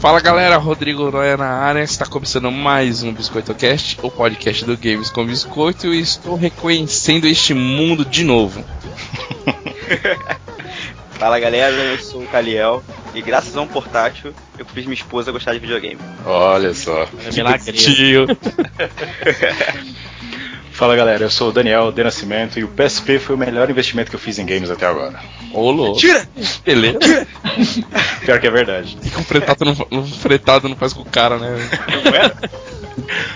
Fala galera, Rodrigo Noia na área, está começando mais um BiscoitoCast, o podcast do Games com Biscoito, e estou reconhecendo este mundo de novo. Fala galera, eu sou o Caliel e graças a um portátil eu fiz minha esposa gostar de videogame. Olha só. É milagre. Fala galera, eu sou o Daniel de Nascimento e o PSP foi o melhor investimento que eu fiz em games até agora. Ô, louco. Tira! Beleza. Pior que é verdade. E com fretado não, fretado não faz com o cara, né? Não é?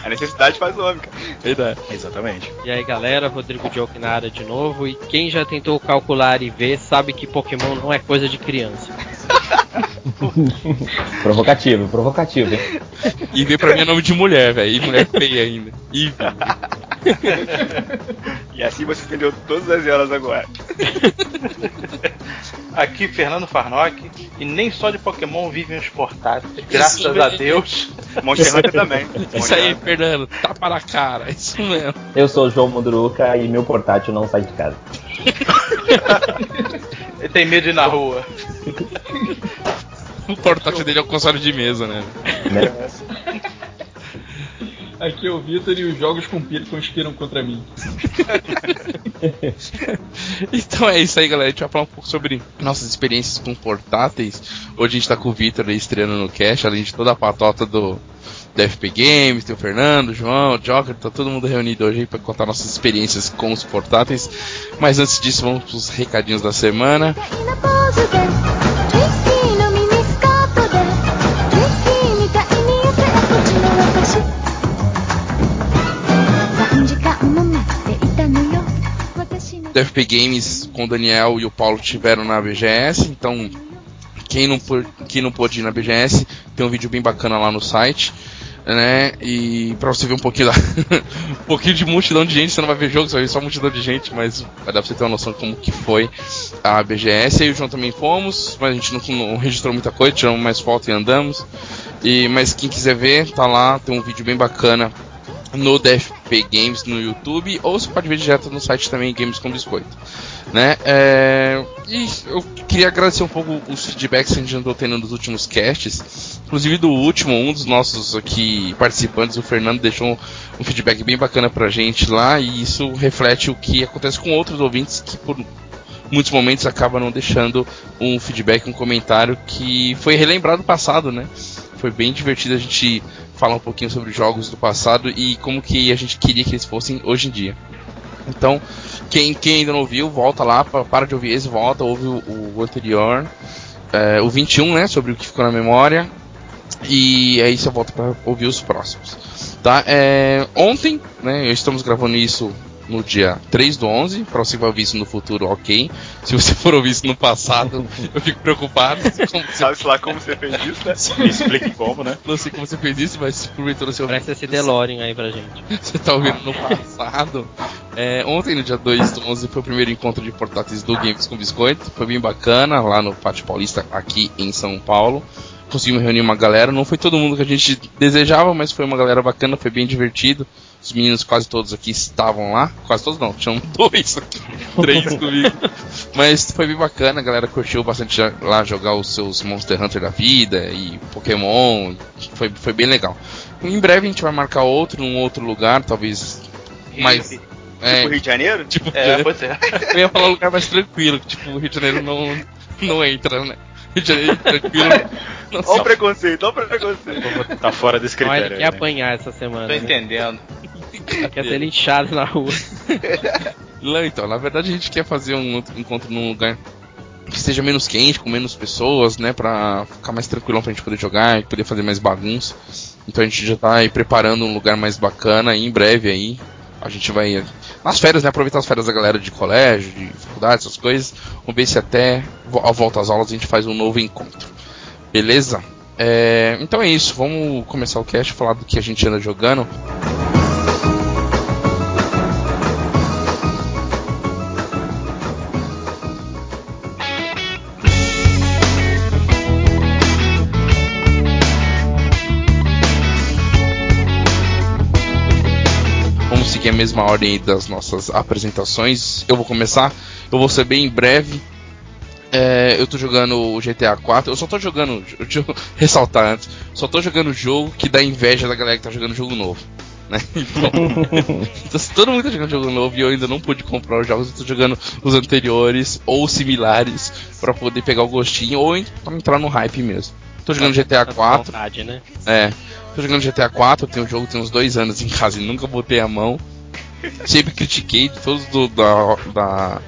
A necessidade faz o homem, cara. Verdade. Exatamente. E aí galera, Rodrigo Joke na área de novo. E quem já tentou calcular e ver sabe que Pokémon não é coisa de criança. provocativo, provocativo, hein? E ver pra mim é nome de mulher, velho. E mulher feia ainda. Ivy. e assim você entendeu todas as elas agora. Aqui Fernando Farnock e nem só de Pokémon vivem os portáteis. Graças Isso a Deus. Monster Hunter também. Isso aí, Fernando, tapa na cara, isso mesmo. Eu sou o João Mudruca e meu portátil não sai de casa. Ele tem medo de ir na rua. o portátil dele é o console de mesa, né? Aqui é o Vitor e os jogos conspiram contra mim. então é isso aí, galera. A gente vai falar um pouco sobre nossas experiências com portáteis. Hoje a gente tá com o Vitor aí estreando no Cash, além de toda a patota do, do FP Games, tem o Fernando, o João, o Joker, tá todo mundo reunido hoje para contar nossas experiências com os portáteis. Mas antes disso, vamos pros recadinhos da semana. do FP Games com o Daniel e o Paulo tiveram na BGS, então quem não, quem não pôde ir na BGS, tem um vídeo bem bacana lá no site, né? E pra você ver um pouquinho da, um pouquinho de multidão de gente, você não vai ver jogo, você vai ver só multidão de gente, mas vai dar pra você ter uma noção de como que foi a BGS. Eu e o João também fomos, mas a gente não, não registrou muita coisa, tiramos mais foto e andamos. E, mas quem quiser ver, tá lá, tem um vídeo bem bacana no DFP Games no YouTube, ou você pode ver direto no site também Games com Biscoito. Né? É, e eu queria agradecer um pouco os feedbacks que a gente andou tendo nos últimos casts, inclusive do último, um dos nossos aqui participantes, o Fernando, deixou um feedback bem bacana pra gente lá, e isso reflete o que acontece com outros ouvintes que por muitos momentos acabam não deixando um feedback, um comentário que foi relembrado do passado, né? Foi bem divertido a gente falar um pouquinho sobre jogos do passado e como que a gente queria que eles fossem hoje em dia. Então, quem, quem ainda não ouviu, volta lá, para de ouvir esse, volta, ouve o, o anterior, é, o 21, né, sobre o que ficou na memória, e aí você volta para ouvir os próximos. Tá? É, ontem, né, estamos gravando isso no dia 3 do 11. Para você que vai ouvir isso no futuro, ok. Se você for ouvir isso no passado, eu fico preocupado. Como você... Sabe lá como você fez isso, né? Me explique como, né? Não sei como você fez isso, mas porventura você ouviu. Parece esse DeLorean aí pra gente. Você tá ouvindo no passado. É, ontem, no dia 2 do 11, foi o primeiro encontro de portáteis do Games com Biscoito. Foi bem bacana, lá no Pátio Paulista, aqui em São Paulo conseguimos reunir uma galera. Não foi todo mundo que a gente desejava, mas foi uma galera bacana, foi bem divertido. Os meninos quase todos aqui estavam lá. Quase todos não, tinham dois aqui, três comigo. Mas foi bem bacana, a galera curtiu bastante lá jogar os seus Monster Hunter da vida e Pokémon. Foi, foi bem legal. Em breve a gente vai marcar outro, num outro lugar, talvez mais. Tipo é, Rio de Janeiro? Tipo, é, pode ser. Eu ia falar um lugar mais tranquilo, que tipo, o Rio de Janeiro não, não entra, né? Rio de Janeiro tranquilo. Olha o preconceito, olha o preconceito. Tá fora desse critério. Olha, quer né? apanhar essa semana. Tô né? entendendo. Quer ser linchado na rua. Não, então, na verdade a gente quer fazer um encontro num lugar que seja menos quente, com menos pessoas, né? Pra ficar mais tranquilão pra gente poder jogar e poder fazer mais bagunça. Então a gente já tá aí preparando um lugar mais bacana e em breve aí a gente vai nas férias, né? Aproveitar as férias da galera de colégio, de faculdade, essas coisas. Vamos ver se até a volta às aulas a gente faz um novo encontro. Beleza? É, então é isso, vamos começar o cast, falar do que a gente anda jogando. Seguir a mesma ordem das nossas apresentações. Eu vou começar, eu vou ser bem breve É, eu tô jogando o GTA 4, eu só tô jogando, deixa eu ressaltar antes, só tô jogando o jogo que dá inveja da galera que tá jogando jogo novo. Né? Então, então, se todo mundo tá jogando jogo novo e eu ainda não pude comprar os jogos, eu tô jogando os anteriores ou similares pra poder pegar o gostinho ou entrar no hype mesmo. Tô jogando GTA 4, Vontade, né? é, tô jogando GTA 4, eu tenho o jogo tem uns dois anos em casa e nunca botei a mão. Sempre critiquei, todos do, da, da,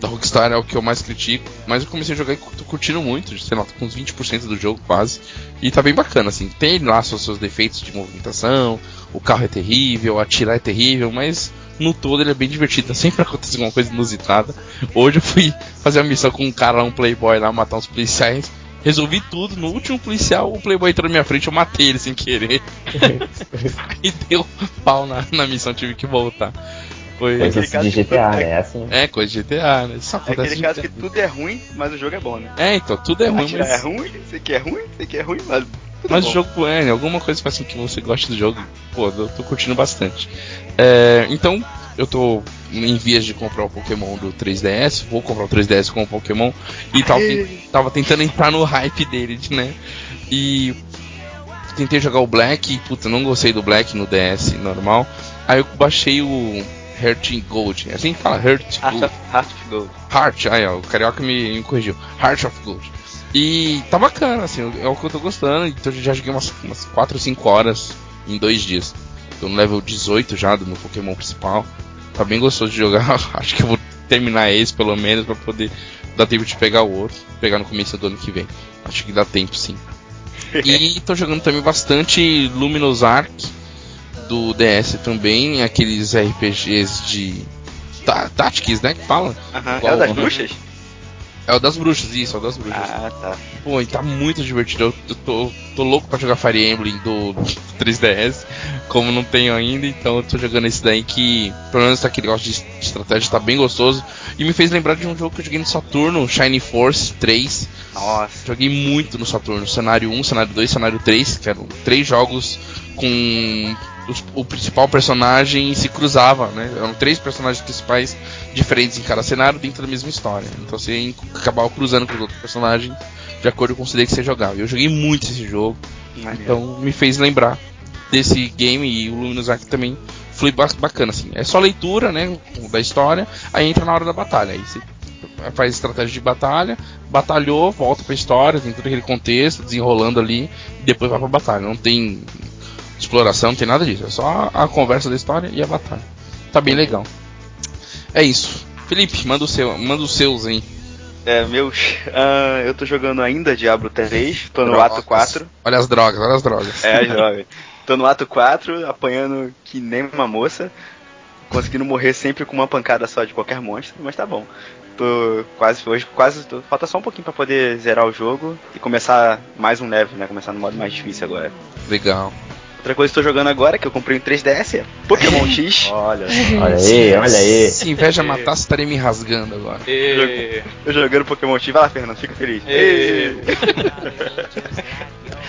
da Rockstar é o que eu mais critico, mas eu comecei a jogar e tô curtindo muito, sei lá, tô com uns 20% do jogo quase. E tá bem bacana, assim, tem lá seus, seus defeitos de movimentação, o carro é terrível, atirar é terrível, mas no todo ele é bem divertido, sempre acontece alguma coisa inusitada. Hoje eu fui fazer uma missão com um cara lá, um playboy lá, matar uns policiais. Resolvi tudo, no último policial, o Playboy entrou na minha frente, eu matei ele sem querer. e deu pau na, na missão, tive que voltar. Foi. Caso de que GTA, tudo- né? É assim. É, coisa de GTA, né? Isso É aquele caso que tudo é ruim, mas o jogo é bom, né? É, então, tudo é ruim, mas. é ruim, isso aqui é ruim, isso aqui é ruim, mas. tudo Mas bom. o jogo é, né? Alguma coisa faz com que você goste do jogo. Pô, eu tô curtindo bastante. É, então, eu tô em vias de comprar o Pokémon do 3DS. Vou comprar o 3DS com o Pokémon. E tava, ten- tava tentando entrar no hype dele, né? E tentei jogar o Black. E, puta, não gostei do Black no DS normal. Aí eu baixei o Heart in Gold. É assim que fala, Heart Heart Gold. of, Heart of Gold. Heart, aí ó, o carioca me, me corrigiu. Heart of Gold. E tá bacana, assim, é o que eu tô gostando. Então eu já joguei umas, umas 4 ou 5 horas em dois dias. Tô no level 18 já do meu Pokémon principal. Tá bem gostoso de jogar. Acho que eu vou terminar esse pelo menos pra poder dar tempo de pegar o outro. Pegar no começo do ano que vem. Acho que dá tempo sim. E tô jogando também bastante Luminous Arc do DS também, aqueles RPGs de Tactics, né, que fala. Aham, Igual- É o das Uhum. bruxas? É o das bruxas, isso, é o das bruxas. Ah, tá. Pô, e tá muito divertido. Eu, eu tô, tô louco pra jogar Fire Emblem do, do 3DS, como não tenho ainda, então eu tô jogando esse daí que, pelo menos aquele negócio de, estratégia tá bem gostoso. E me fez lembrar de um jogo que eu joguei no Saturno, Shiny Force 3. Nossa. Joguei muito no Saturno, cenário 1, cenário 2, cenário 3, que eram três jogos com os- o principal personagem se cruzava, né? Eram três personagens principais diferentes em cada cenário dentro da mesma história. Então você acabava cruzando com os outros personagens de acordo com o CD que você jogava. Eu joguei muito esse jogo, Maneiro. então me fez lembrar desse game e o Luminous Arc também foi ba- bacana assim. É só leitura, né, da história, aí entra na hora da batalha. Aí você faz estratégia de batalha, batalhou, volta pra história, tem todo aquele contexto, desenrolando ali, depois vai pra batalha. Não tem exploração, não tem nada disso. É só a conversa da história e a batalha. Tá bem legal. É isso. Felipe, manda o seu, manda os seus aí. É, meus. ah, eu tô jogando ainda Diablo 3, tô no Drogas. ato 4. Olha as drogas, olha as drogas. É, as drogas. Tô no ato 4, apanhando que nem uma moça. Conseguindo morrer sempre com uma pancada só de qualquer monstro, mas tá bom. Tô quase, hoje quase, tô- falta só um pouquinho pra poder zerar o jogo e começar mais um level, né? Começar no modo mais difícil agora. Legal. Outra coisa que eu tô jogando agora, que eu comprei um 3DS, é Pokémon X. Olha. Olha aí, olha aí. Se inveja matasse, estaria me rasgando agora. E... Eu jogando Pokémon X, vai lá, Fernando, fica feliz. E...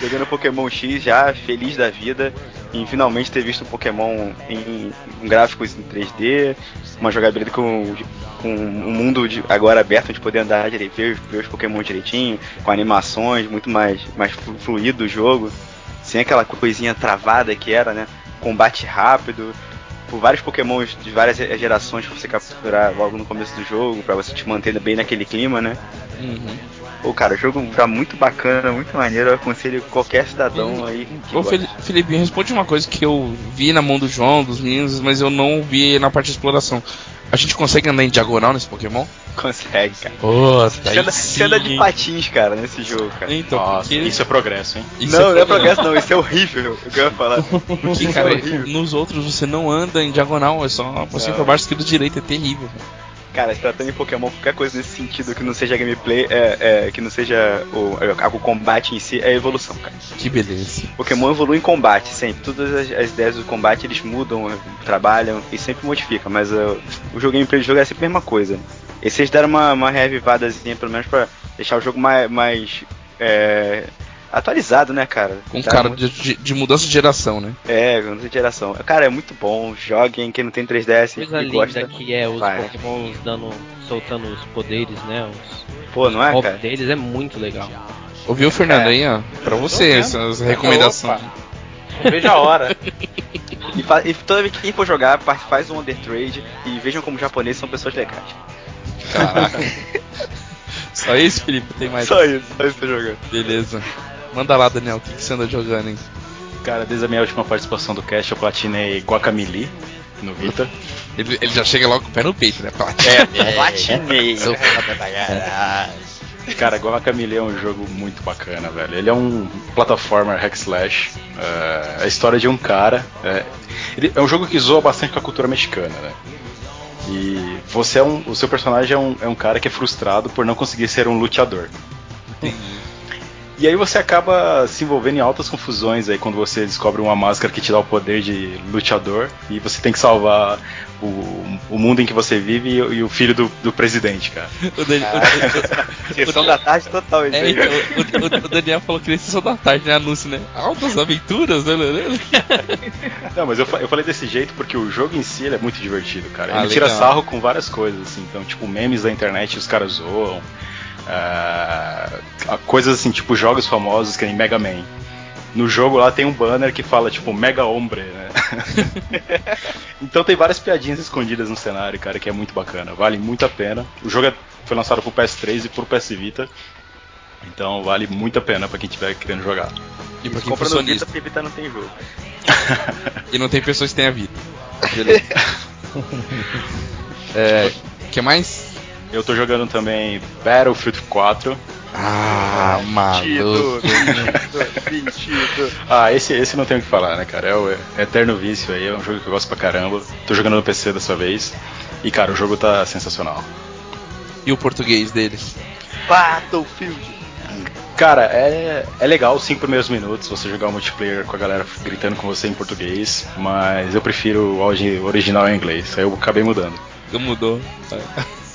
Jogando Pokémon X já, feliz da vida, em finalmente ter visto um Pokémon em, em gráficos em 3D, uma jogabilidade com, com um mundo de- agora aberto, onde poder andar direito, ver, ver os Pokémon direitinho, com animações, muito mais, mais flu- fluido o jogo, sem aquela coisinha travada que era, né? Combate rápido, por vários Pokémons de várias gerações pra você capturar logo no começo do jogo, pra você te manter bem naquele clima, né? Uhum. Pô, cara, o jogo tá muito bacana, muito maneiro. Eu aconselho qualquer cidadão aí que Ô gosta. Felipe, responde uma coisa que eu vi na mão do João, dos meninos, mas eu não vi na parte de exploração. A gente consegue andar em diagonal nesse Pokémon? consegue, cara. Puta, Você anda, você anda de patins, cara, nesse jogo, cara. Então, Nossa, porque, isso é progresso, hein? isso não, não é progresso, não. Isso é horrível. O que eu ia falar. Porque, Isso cara, é nos outros você não anda em diagonal, é só você Não. pra baixo, esquerda, direita, é terrível. Cara, se tratando em Pokémon, qualquer coisa nesse sentido que não seja gameplay, é, é, que não seja o, é, o combate em si, é evolução, cara. Que beleza. Pokémon evolui em combate, sempre. Todas as, as ideias do combate eles mudam, trabalham e sempre modificam, mas uh, o jogo gameplay do jogo é sempre a mesma coisa. E vocês deram uma, uma reavivadazinha, pelo menos pra deixar o jogo mais. mais é, atualizado, né, cara? Com Tá cara muito- de, de- de mudança de geração, né? É, não tem geração. Cara, é muito bom. Joguem, quem não tem 3DS Coisa e linda gosta. que é os vai. Pokémons dando, soltando os poderes, né? Os Pô, não é, cara? deles é muito legal. Ouviu, Fernando, É. aí, ó? Pra você, essas recomendações. Vejo a hora. E, fa- e toda vez que quem for jogar, pa- faz um Undertrade e vejam como os japoneses são pessoas legais. Caraca. Só isso, Felipe? Tem mais? Só isso, só isso que eu tô jogando. Beleza. Manda lá, Daniel, o que, que você anda jogando, hein? Cara, desde a minha última participação do cast eu platinei Guacamole no Vita. Ele, ele já chega logo com o pé no peito, né? Plat- É, platinei. Seu Cara, Guacamole é um jogo muito bacana, velho. Ele é um plataforma hack slash. É a história de um cara. É, ele- é um jogo que zoa bastante com a cultura mexicana, né? E você é um, o seu personagem é um, é um cara que é frustrado por não conseguir ser um luteador. E aí você acaba se envolvendo em altas confusões aí quando você descobre uma máscara que te dá o poder de luteador e você tem que salvar o, o mundo em que você vive e, e o filho do, do presidente, cara. O, Dan- o- Sessão da tarde total, isso É, então, o, o- o Daniel falou que nem sessão da tarde, né? Anúncio, né? Altas aventuras, né? Não, mas eu, eu falei desse jeito porque o jogo em si ele é muito divertido, cara. Ah, Ele tira legal. sarro com várias coisas, assim. Então, tipo, memes da internet os caras zoam. Ah, coisas assim, tipo jogos famosos que nem Mega Man. No jogo lá tem um banner que fala, tipo, Mega Hombre, né? então tem várias piadinhas escondidas no cenário, cara, que é muito bacana. Vale muito a pena. O jogo é- foi lançado pro PS3 e pro PS Vita. Então vale muito a pena pra quem estiver querendo jogar. E pra quem for Compra no Vita porque Vita não tem jogo. E não tem pessoas que têm a vida. Beleza. É. que mais? Eu tô jogando também Battlefield 4. Ah, maluco. Sentido. Ah, esse, esse não tem o que falar, né, cara? É o Eterno Vício aí, é um jogo que eu gosto pra caramba. Tô jogando no PC dessa vez. E, cara, o jogo tá sensacional. E o português deles? Battlefield. Cara, é, é legal os cinco primeiros minutos você jogar o multiplayer com a galera gritando com você em português, mas eu prefiro o áudio original em inglês. Aí eu acabei mudando. Não mudou.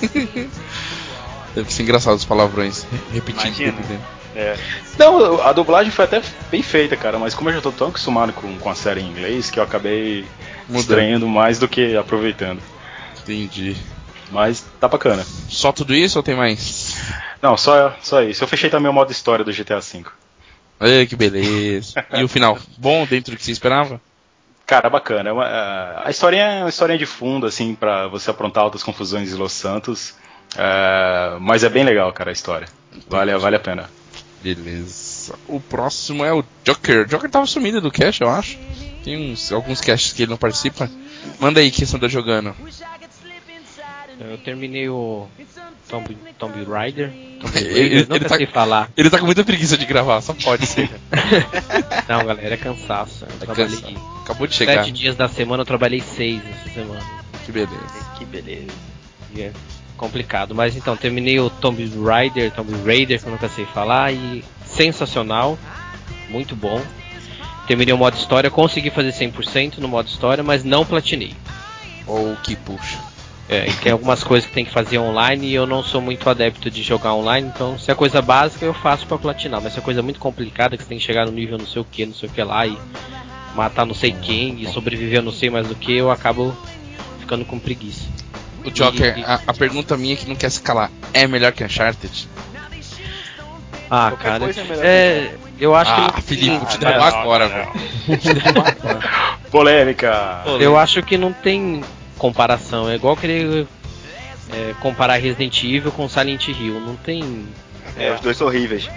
Deve ser engraçado os palavrões repetidos. Imagina. É. Não, a dublagem foi até bem feita, cara, mas como eu já tô tão acostumado com, com a série em inglês que eu acabei Mudando. estranhando mais do que aproveitando. Entendi. Mas tá bacana. Só tudo isso ou tem mais? Não, só, só isso. Eu fechei também o modo história do GTA V. Ai, que beleza. E o final? Bom dentro do que você esperava? Cara, bacana. É uma- a- a historinha é uma historinha de fundo, assim, pra você aprontar altas confusões em Los Santos. É, mas é bem legal, cara, a história. Vale, vale a pena. Beleza. O próximo é o Joker. O Joker tava sumido do cast, eu acho. Tem uns, alguns casts que ele não participa. Manda aí que você anda jogando. Eu terminei o Tomb, Tomb Raider. Tomb Ele- Raider, ele nunca tá- sei falar. Ele tá com muita preguiça de gravar, só pode ser. Não, galera, é cansaço. Eu É trabalhei cansado. Acabou de chegar. sete dias da semana, eu trabalhei seis essa semana. Que beleza. Que beleza. E é complicado. Mas então, terminei o Tomb Raider, Tomb Raider, que eu nunca sei falar, e sensacional, muito bom. Terminei o modo história, consegui fazer 100% no modo história, mas não platinei. Ou que puxa. É, e tem algumas coisas que tem que fazer online e eu não sou muito adepto de jogar online, então se é coisa básica eu faço pra platinar, mas se é coisa muito complicada que você tem que chegar no nível não sei o que, não sei o que lá e matar não sei quem e sobreviver não sei mais do que, eu acabo ficando com preguiça. O Joker, E- a, a pergunta minha que não quer se calar, é melhor que Uncharted? Ah, Qualquer cara, é é, eu acho ah, que Felipe, não, vou te não, derrubar agora, velho. Polêmica! eu acho que não tem comparação, é igual querer é, comparar Resident Evil com Silent Hill, não tem É, os dois são horríveis.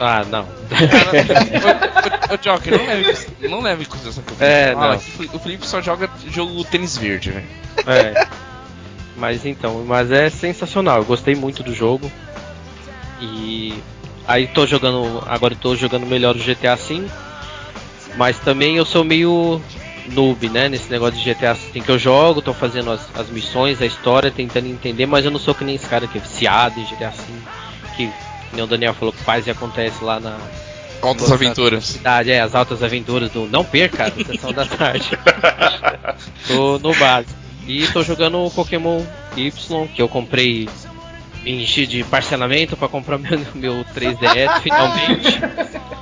Ah, não. Ô, Joker, não leve, não leve em consideração que o Felipe É, fala, não. o Felipe- só joga jogo tênis verde, velho. É. Mas então, mas é sensacional. Eu gostei muito do jogo. E aí tô jogando, agora eu tô jogando melhor o GTA V. Mas também eu sou meio noob, né, nesse negócio de GTA V que eu jogo, tô fazendo as, as missões, a história, tentando entender, mas eu não sou que nem esse cara que é viciado em GTA V, que, que nem o Daniel falou que faz e acontece lá na Altas aventuras. cidade, é, as altas aventuras do Não Perca, a sessão da tarde. tô no base. E tô jogando o Pokémon Y, que eu comprei, me enchi de parcelamento pra comprar meu, meu 3DS finalmente.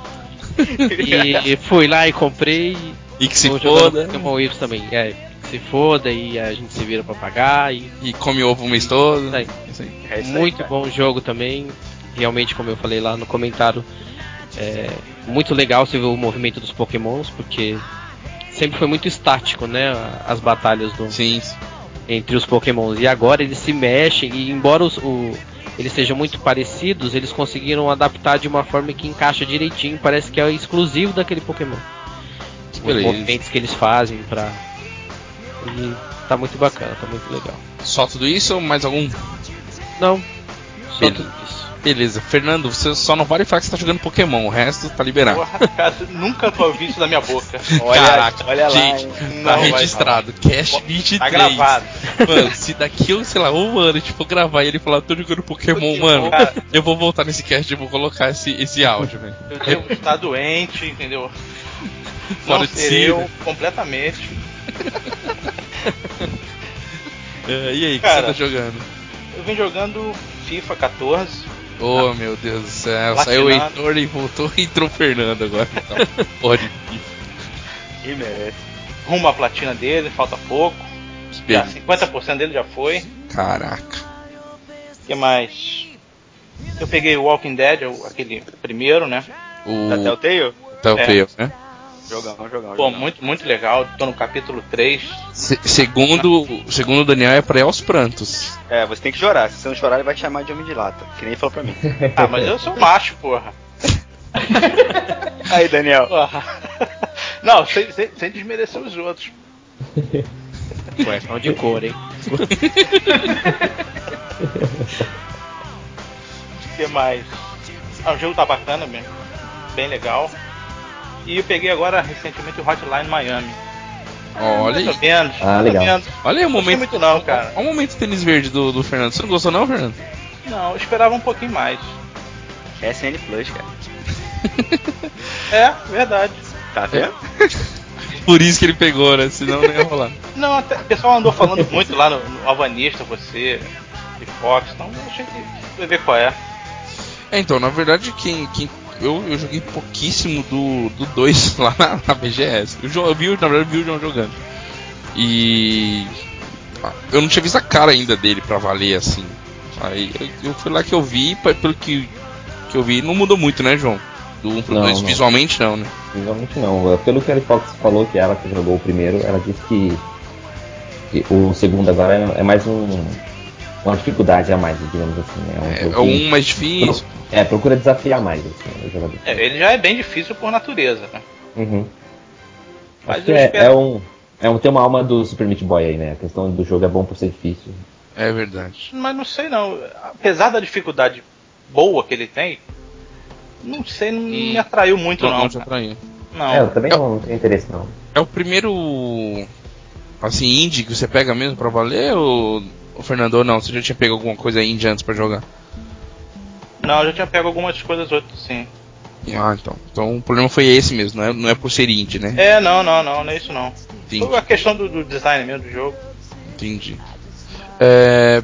E fui lá e comprei. E que se tô foda. Pokémon Y também. É, que se foda e a gente se vira pra pagar. E E come ovo o mês todo. Isso aí. Isso aí. É isso aí, muito cara. bom jogo também. Realmente, como eu falei lá no comentário, é muito legal você ver o movimento dos Pokémons, porque sempre foi muito estático, né? As batalhas do, Sim. entre os Pokémons. E agora eles se mexem e embora os- o- eles sejam muito parecidos, eles conseguiram adaptar de uma forma que encaixa direitinho, parece que é exclusivo daquele Pokémon. Os Beleza. movimentos que eles fazem pra. E tá muito bacana, tá muito legal. Só tudo isso ou mais algum? Não, só Beleza. tudo isso. Beleza. Fernando, você só não vale falar que você tá jogando Pokémon. O resto tá liberado. Porra, cara, nunca ouvi isso da minha boca. Olha, Caraca, olha lá, gente, tá registrado. Cash 23. Tá gravado. Mano, se daqui, eu, sei lá, um ano for gravar e ele falar, tô jogando Pokémon, Pokémon, mano, cara. eu vou voltar nesse cast e vou colocar esse, esse áudio, velho. Eu devo estar doente, entendeu? Fora Não de ser si, eu né? completamente. É, e aí, o que você tá jogando? Eu venho jogando FIFA 14. Oh, meu Deus do céu. Saiu o Heitor e voltou e entrou o Fernando agora. Então, pode. Quem merece. Rumo à platina dele, falta pouco. Já 50% dele já foi. Caraca. O que mais? Eu peguei o Walking Dead, aquele primeiro, né? O Da Telltale? Telltale, né? Jogão, jogão. Pô, jogão. muito, muito legal. Tô no capítulo 3. Se- segundo, segundo o Daniel, é pra ir aos prantos. É, você tem que chorar. Se você não chorar, ele vai te chamar de homem de lata. Que nem ele falou pra mim. Ah, mas eu sou macho, porra. Aí, Daniel. Porra. Não, sem, sem, sem desmerecer os outros. Cuecão de cor, hein? O que mais? Ah, o jogo tá bacana mesmo. Bem legal. E eu peguei agora recentemente o Hotline Miami. Olha Mais aí. ou menos. Ah, legal. menos. Olha aí o Não gostei momento. muito não, cara. Olha o momento tênis verde do, do Fernando. Você não gostou não, Fernando? Não, eu esperava um pouquinho mais. SN Plus, cara. É, verdade. Tá vendo? Por isso que ele pegou, né? Senão não ia rolar. Não, até, o pessoal andou falando muito lá no, no Alvanista, você, de Fox, então eu achei que vai ver qual é. É, então, na verdade, quem, quem eu, eu joguei pouquíssimo do 2 lá na, na BGS. Eu, eu vi, na verdade, vi o João jogando. E. ah, Eu não tinha visto a cara ainda dele pra valer assim. Aí eu, eu fui lá que eu vi, pelo que, que eu vi, não mudou muito, né, João? Do 1 pro Não, 2, não. visualmente não, né? Visualmente não. Pelo que a Fox falou que ela que jogou o primeiro, ela disse que, que o segundo agora é, é mais um, uma dificuldade a mais, digamos assim. né? É, jogo é que- um mais difícil. É, procura desafiar mais assim, o jogador. É, ele já é bem difícil por natureza, né? Uhum. Mas Acho que eu é, espero- é um, é um. Tem uma alma do Super Meat Boy aí, né? A questão do jogo é bom por ser difícil. É verdade. Mas não sei não. Apesar da dificuldade boa que ele tem, não sei, não Hum. me atraiu muito Não, não. não te atraiu. Não. É, eu também não, não tenho interesse não. É o primeiro. Assim, indie que você pega mesmo pra valer ou. O Fernando, ou não? Você já tinha pego alguma coisa indie antes pra jogar? Não, eu já tinha pego algumas coisas outras sim. Ah, então. Então o problema foi esse mesmo, não é, não é por ser indie, né? É, não, não, não, não é isso não. Entendi. Foi a questão do, do design mesmo do jogo. Entendi. É...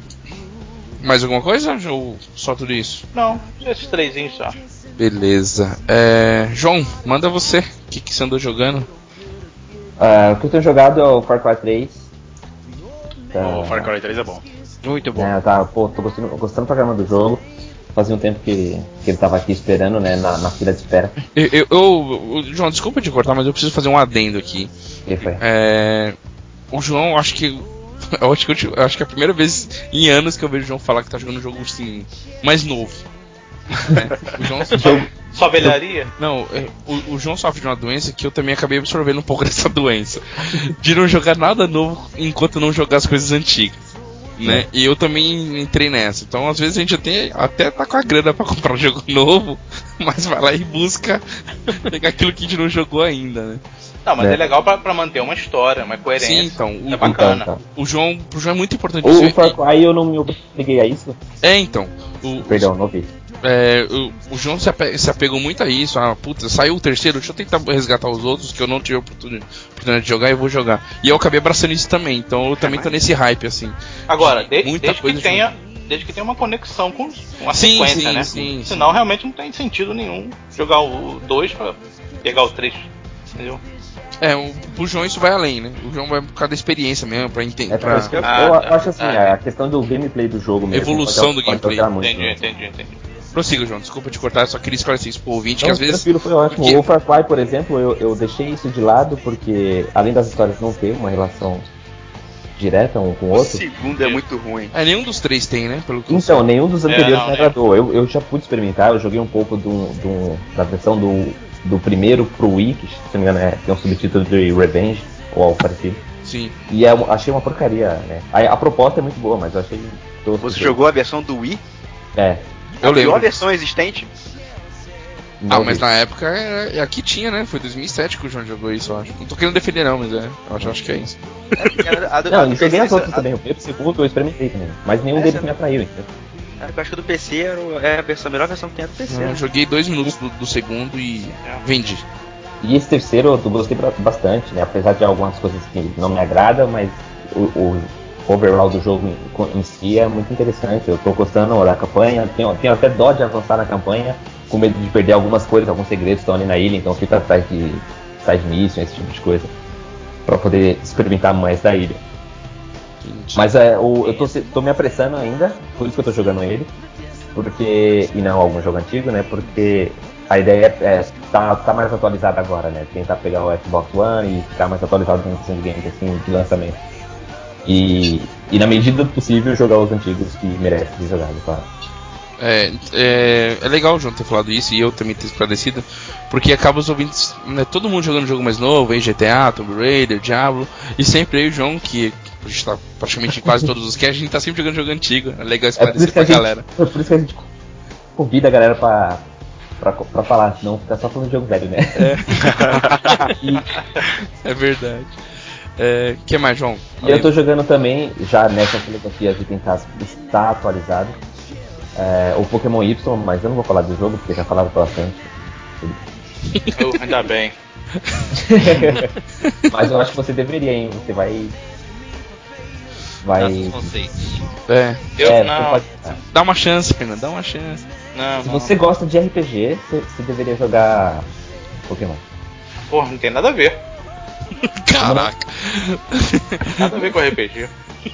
Mais alguma coisa? Ou só tudo isso? Não, esses três só. Beleza. É... João, manda você. O que, que você andou jogando? Ah, o que eu tenho jogado é o Far Cry 3. Tá, O Far Cry 3 é bom. Muito bom. É, tá, pô, tô gostando, gostando pra caramba do jogo. Fazia um tempo que, que ele tava aqui esperando, né, na, na fila de espera. Eu, eu- eu- João, desculpa te cortar, mas eu preciso fazer um adendo aqui. E foi. É... O João, acho que. Eu acho que, eu, acho que é a primeira vez em anos que eu vejo o João falar que tá jogando um jogo assim, mais novo. né? O João, Só velharia? Não, é, o, o João sofre de uma doença que eu também acabei absorvendo um pouco dessa doença. De não jogar nada novo enquanto não jogar as coisas antigas. Né? E eu também entrei nessa. Então, às vezes, a gente até, até tá com a grana pra comprar um jogo novo, mas vai lá e busca pegar aquilo que a gente não jogou ainda, né? Não, mas É. é, legal pra, pra manter uma história, uma coerência. Sim, então. O, É bacana. Então, o João, pro João é muito importante O, isso. o Far Cry eu não me obriguei a isso. É, então. O, Perdão, não vi. É, o, o João se, ape- se apegou muito a isso. Ah, puta, saiu o terceiro, deixa eu tentar resgatar os outros que eu não tive oportunidade de jogar e eu vou jogar. E eu acabei abraçando isso também, então eu também tô nesse hype, assim. Agora, de- Muita desde, coisa que tenha, desde que tenha uma conexão com, com a Sim, sequência, sim, né? sim, Senão realmente não tem sentido nenhum jogar o 2 pra pegar o 3. Entendeu? É, o, pro João isso vai além, né? O João vai por causa da experiência mesmo, pra entender. É que eu, Ah, eu tá. acho assim, Ah, a questão do gameplay do jogo mesmo. Evolução pode- do pode gameplay. muito, Entendi, né? entendi, entendi. Prossiga, João, desculpa te cortar, só queria esclarecer isso pro ouvinte, que Não, às vezes. tranquilo, foi ótimo. Porque- O Far Cry, por exemplo, eu, eu deixei isso de lado porque, além das histórias não ter uma relação direta um com o O outro, segundo é muito ruim. É, nenhum dos três tem, né? Pelo que eu então, nenhum dos anteriores não, me né? agradou. Eu, eu já pude experimentar, eu joguei um pouco do, do, da versão do, do primeiro pro Wii, que se não me engano é, tem um subtítulo de Revenge, ou algo parecido. Sim. E é, achei uma porcaria, né? A, a proposta é muito boa, mas eu achei. Você jogou a versão do Wii? É. Eu a lembro. pior versão existente? Ah, não mas vi. na época era, aqui tinha, né? Foi 2007 que o João jogou isso, eu acho. Não tô querendo defender, não, mas é. Eu acho, acho que é isso. Era a do- Não, eu joguei as outras a- também. O primeiro, o segundo eu experimentei também. Mas nenhum Essa deles não- me atraiu, entendeu? a- Eu acho que do PC era o- é a, versão, a melhor versão que tem é a do PC. Eu joguei dois minutos do, do segundo e É. vendi. E esse terceiro eu gostei bastante, né? Apesar de algumas coisas que não me agradam, mas o, o overall do jogo em, em si é muito interessante. Eu tô gostando da campanha, tenho, tenho até dó de avançar na campanha, com medo de perder algumas coisas, alguns segredos estão ali na ilha, então eu fico atrás de side mission, esse tipo de coisa, pra poder experimentar mais da ilha. Mas é, o, eu tô, tô me apressando ainda, por isso que eu tô jogando ele. Porque. E não algum jogo antigo, né? Porque a ideia é, é tá, tá mais atualizada agora, né? Tentar pegar o Xbox One e ficar mais atualizado na questão de games assim, de lançamento. E, e na medida do possível jogar os antigos que merecem ser jogados, claro. É, é, é legal o João ter falado isso e eu também ter esclarecido, porque acaba os ouvintes, né, todo mundo jogando jogo mais novo, aí GTA, Tomb Raider, Diablo, e sempre e o João, que a gente tá praticamente em quase todos os casts, a gente tá sempre jogando jogo antigo, é legal É esclarecer que pra a gente, galera. é por isso que a gente convida a galera pra, pra, pra falar, senão fica só falando de jogo velho, né? E- É verdade. É, que mais, João? E eu tô jogando também, já nessa filosofia de tentar estar atualizado, é, o Pokémon Y, mas eu não vou falar do jogo porque já falaram bastante. Eu, ainda bem. mas eu acho que você deveria, hein? Você vai. Vai. É, Eu é, não, pode- dá uma chance, Pena, dá uma chance. não, Se não. você gosta de RPG, você, você deveria jogar Pokémon. Porra, não tem nada a ver. Caraca. Nada a ver com RPG.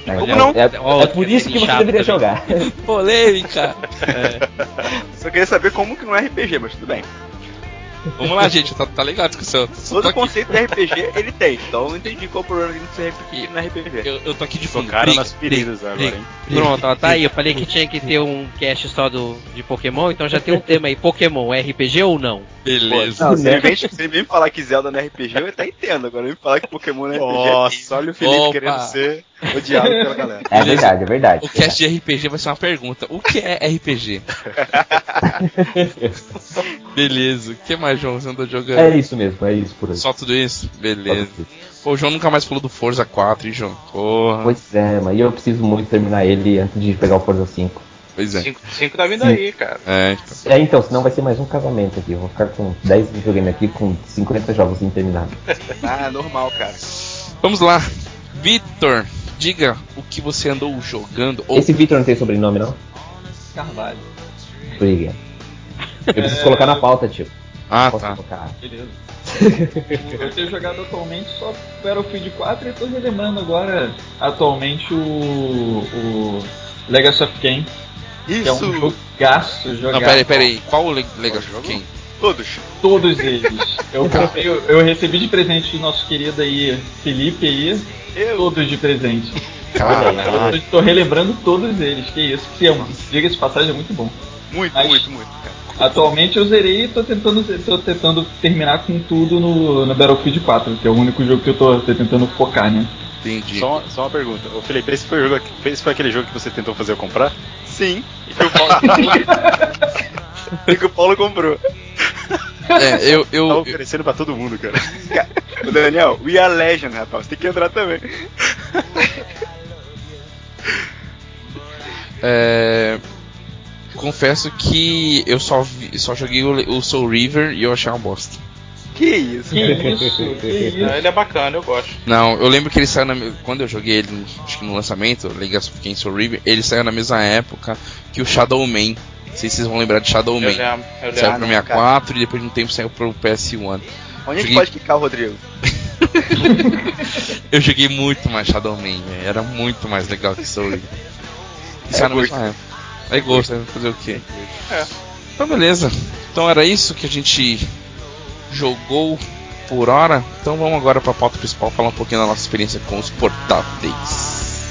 É, Como é- não? É, Ó, é por isso que você deveria também. jogar. Polêmica. Só queria saber como que não é RPG, mas tudo bem. Vamos lá, gente, tá, tá legal a discussão. Só tô Todo aqui- conceito de RPG ele tem, então eu não entendi qual o problema de ser RPG no RPG. Eu, eu tô aqui de fundo. Tocaram nas feridas agora, hein? Pronto, ó, tá aí. Eu falei que tinha que ter um cast só do, de Pokémon, então já tem um tema aí. Pokémon, RPG ou não? Beleza. Não, se ele vem, se ele vem falar que Zelda não é RPG, eu até entendo. Agora ele falar que Pokémon não é RPG. Nossa, olha o Felipe Opa. querendo ser odiado pela galera. É verdade, é verdade. O cast de RPG vai ser uma pergunta. O que é RPG? Beleza. O que mais, João? Você andou jogando? É isso mesmo, é isso por aí. Só tudo isso? Beleza. Pô, o João nunca mais falou do Forza 4, hein, João? Porra. Pois é, mas eu preciso muito terminar ele antes de pegar o Forza 5. Pois é. 5 tá vindo aí, cara. É, então. É, então, senão vai ser mais um casamento aqui. Eu vou ficar com 10 videogames aqui com 50 jogos interminados. Ah, normal, cara. Vamos lá. Vitor, diga o que você andou jogando. Ou... Esse Victor não tem sobrenome, não? Carvalho. Obrigado. Eu preciso colocar na pauta, tio. Ah, Posso tá. colocar? Beleza. eu tenho jogado atualmente só Battlefield 4 e tô relembrando agora atualmente o, o Legacy of Kain, que é um Isso, jogaço jogado. Não, peraí, peraí. Qual o Le- Legacy of Kain? Todos. Todos eles. Eu, comprei- eu, eu recebi de presente do nosso querido aí, Felipe aí, Eu, todos de presente. Caraca. Eu tô relembrando todos eles, que isso, que é uma, diga-se de passagem, é muito bom. muito, Mas- muito, muito, cara. Atualmente eu zerei e tô tentando, tô tentando terminar com tudo no, no Battlefield 4, que é o único jogo que eu tô, tô tentando focar, né? Entendi. Só, uma- só uma pergunta. Ô Felipe, esse foi, o jogo, esse foi aquele jogo que você tentou fazer eu comprar? Sim, e que o Paulo, e que o Paulo comprou. É, eu, eu, Tá eu, oferecendo pra todo mundo, cara. O Daniel, We Are Legend, rapaz. Você tem que entrar também. é, confesso que eu só, vi- só joguei o, o Soul River e eu achei uma bosta. Que isso? Que isso, que isso. Ele é bacana, eu gosto. Não, eu lembro que ele saiu na, quando eu joguei ele, acho que no lançamento, Legacy of Kain Soul River, ele saiu na mesma época que o Shadow Man sei se vocês vão lembrar de Shadow Eu Man. lembro, eu Saiu lembro. pro Ah, não, 64 e depois de um tempo saiu pro PS1. Onde a Joguei- gente pode quicar o Rodrigo? Eu joguei muito mais Shadow Man, velho. Era muito mais legal que Soul Eater. Isso É era gosto. época. É gosto, né? Fazer o quê? É. Então beleza. Então era isso que a gente jogou por hora. Então vamos agora pra pauta principal falar um pouquinho da nossa experiência com os portáteis.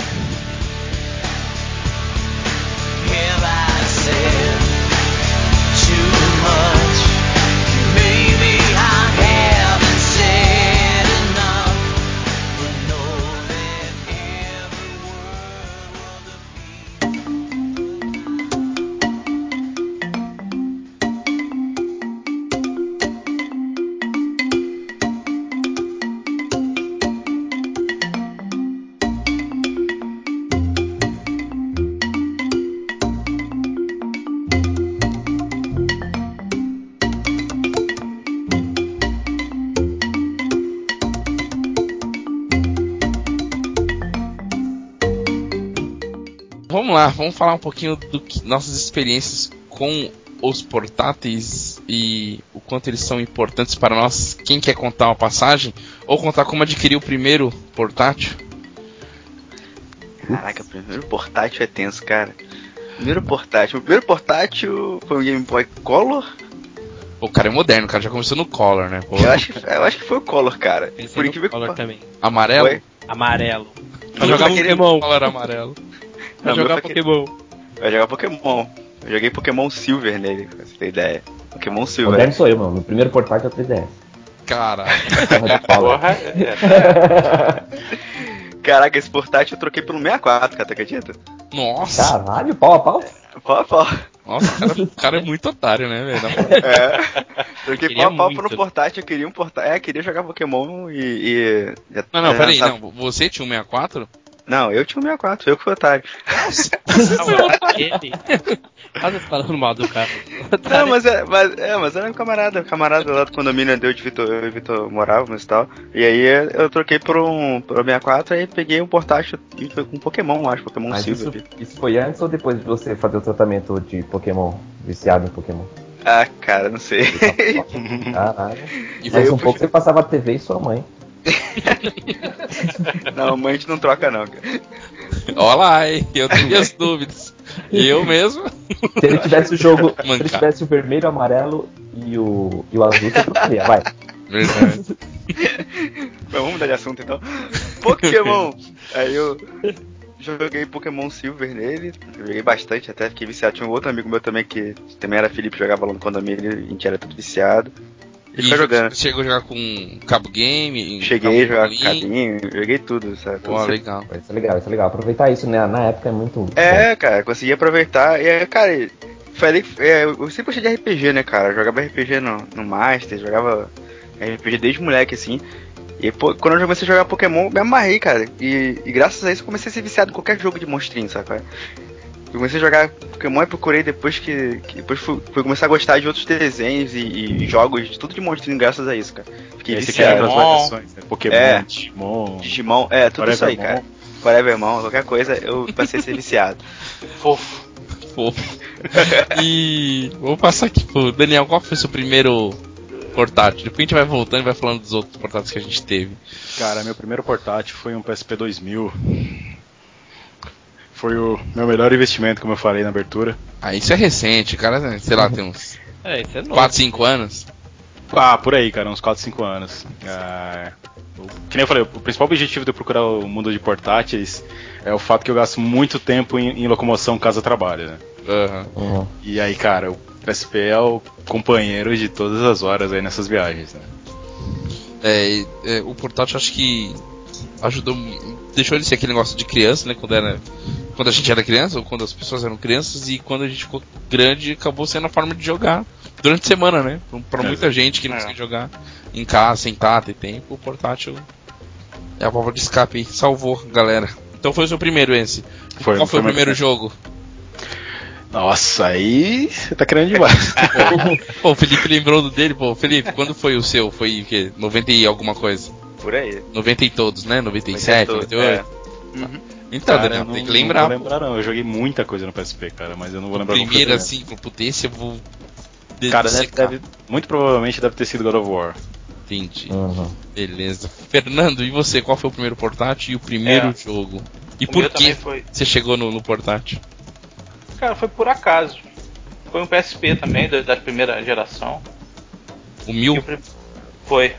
Vamos falar um pouquinho do que nossas experiências com os portáteis e o quanto eles são importantes para nós. Quem quer contar uma passagem ou contar como adquirir o primeiro portátil? Caraca, primeiro portátil é tenso, cara. Primeiro portátil. O primeiro portátil foi um Game Boy Color? O cara é moderno, o cara já começou no Color, né? Pô, Eu acho, que- eu acho que foi o Color, cara. Pensei Por no incrível que Color pa- também. amarelo? Foi? Amarelo. Pra Não, jogar tá querendo- Pokémon. Color amarelo. Meu jogar tá Pokémon. Vai jogar Pokémon. Eu joguei Pokémon Silver nele, pra você ter ideia. Pokémon Silver. Moderno sou eu, mano. Meu primeiro portátil é o 3DS. Caralho. Porra pau. Porra, é, Caraca, esse portátil eu troquei pelo 64, cara, tu acredita? Nossa, Caralho, pau a pau. Pau a pau. nossa, o cara, o cara é muito otário, né, velho? É. Troquei Queria pau a pau pro portátil, eu queria um portátil. É, queria jogar Pokémon e. e Não, não, já peraí, sabe- não. Você tinha um 64? Não, eu tinha um 64, eu que fui otário. Ele. Olha você falando mal do cara. Não, mas é, mas, é, mas era um camarada, um camarada lá do condomínio onde eu e o Vitor, eu e o Vitor morávamos e tal. E aí eu troquei por um um 64 e peguei um portátil com Pokémon, acho, Pokémon Mas isso, Silver. isso foi antes ou depois de você fazer o tratamento de Pokémon? Viciado em Pokémon? Ah, cara, não sei. Caralho. E Mas foi um pouco você passava a TV e sua mãe. não, mãe a gente não troca não, cara. Olha lá, hein? Eu tenho minhas dúvidas. Eu mesmo? Se ele tivesse o jogo, se ele tivesse o vermelho, o amarelo e o, e o azul, você trocaria, vai. Verdade. Mas vamos mudar de assunto então. Pokémon! Aí eu joguei Pokémon Silver nele, joguei bastante até, fiquei viciado. Tinha um outro amigo meu também que também era Felipe, jogava lá no condomínio, a gente era tudo viciado. E, E foi jogando. chegou a jogar com cabo game? Cheguei a jogar com cabinho, joguei tudo, sabe? Pô, legal. Isso é legal, isso é legal. Aproveitar isso, né? Na época é muito. É, cara, consegui aproveitar. E aí, cara, falei, é, eu sempre gostei de RPG, né, cara? Eu jogava RPG no, no Master, jogava RPG desde moleque, assim. E pô, quando eu comecei a jogar Pokémon, eu me amarrei, cara. E, e graças a isso eu comecei a ser viciado em qualquer jogo de monstrinho, sabe? Eu comecei a jogar Pokémon e procurei depois que. que depois fui, fui começar a gostar de outros desenhos e, e jogos, tudo de monstrinho, graças a isso, cara. Fiquei Esse aqui é viciado. variações, né? Pokémon, É. Digimon. Digimon, é, tudo isso aí, Forevermon. cara. Forevermon, qualquer coisa, eu passei a ser viciado. fofo. Fofo. E vou passar aqui pro Daniel, qual foi o seu primeiro portátil? Depois a gente vai voltando e vai falando dos outros portáteis que a gente teve. Cara, meu primeiro portátil foi um PSP 2000. Foi o meu melhor investimento, como eu falei na abertura. Ah, isso é recente, cara, sei lá, tem uns É, isso é novo. 4, 5 anos. Ah, por aí, cara, uns 4, 5 anos. Ah, o- que nem eu falei, o principal objetivo de eu procurar o mundo de portáteis é o fato que eu gasto muito tempo em, em locomoção casa-trabalho, né? Aham. Uhum. E aí, cara, o PSP é o companheiro de todas as horas aí nessas viagens, né? É, é, o portátil acho que ajudou, deixou ele ser aquele negócio de criança, né? Quando, era, quando a gente era criança, ou quando as pessoas eram crianças, e quando a gente ficou grande, acabou sendo a forma de jogar durante a semana, né? Pra- Pra É. muita gente que não É. consegue jogar em casa, sentar, ter tempo, o portátil é a válvula de escape, salvou, galera. Então foi o seu primeiro esse. Foi- Qual foi, foi o primeiro. jogo? Nossa, aí você tá querendo demais. Pô, o Felipe lembrou do dele, pô. Felipe, quando foi o seu? Foi o quê? 90 e alguma coisa? Por aí. 90 e todos, né? 97, 98? É. Uhum. Então, Cara, Daniel, eu não, tem que não lembrar. vou lembrar, não. Eu joguei muita coisa no PSP, cara, mas eu não vou lembrar Primeiro, assim, com potência, eu vou. Cara, deve, muito provavelmente deve ter sido God of War. Entendi. Uhum. Beleza. Fernando, e você? Qual foi o primeiro portátil e o primeiro É. jogo? E O por que foi. você chegou no, no portátil? Cara, foi por acaso. Foi um PSP também, da, da primeira geração. O mil? E pri- Foi.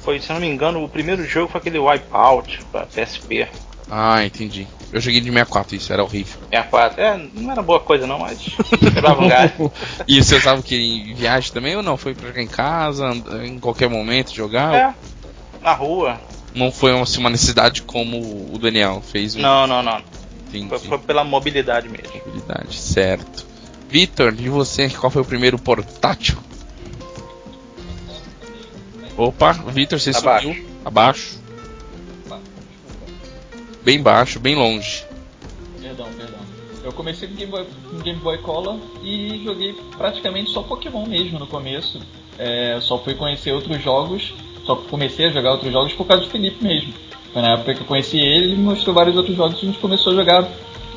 Foi, se eu não me engano, o primeiro jogo foi aquele Wipeout pra PSP. Ah, entendi. Eu joguei de 64, isso era horrível. 64. É, não era boa coisa não, mas quebrava um galho. E você usava que em viagem também ou não? Foi pra em casa, em qualquer momento jogar? É, na rua. Não foi assim, uma necessidade como o Daniel fez um Não, não, não. entendi. Foi, foi pela mobilidade mesmo. Habilidade, certo. Vitor, e você? Qual foi o primeiro portátil? Opa, Vitor, você Abaixo. subiu. Abaixo. Bem baixo, bem longe. Perdão, perdão. Eu comecei com Game Boy, com Game Boy Color e joguei praticamente só Pokémon mesmo no começo. É, só fui conhecer outros jogos, só comecei a jogar outros jogos por causa do Felipe mesmo. Foi na época que eu conheci ele, ele mostrou vários outros jogos e a gente começou a jogar.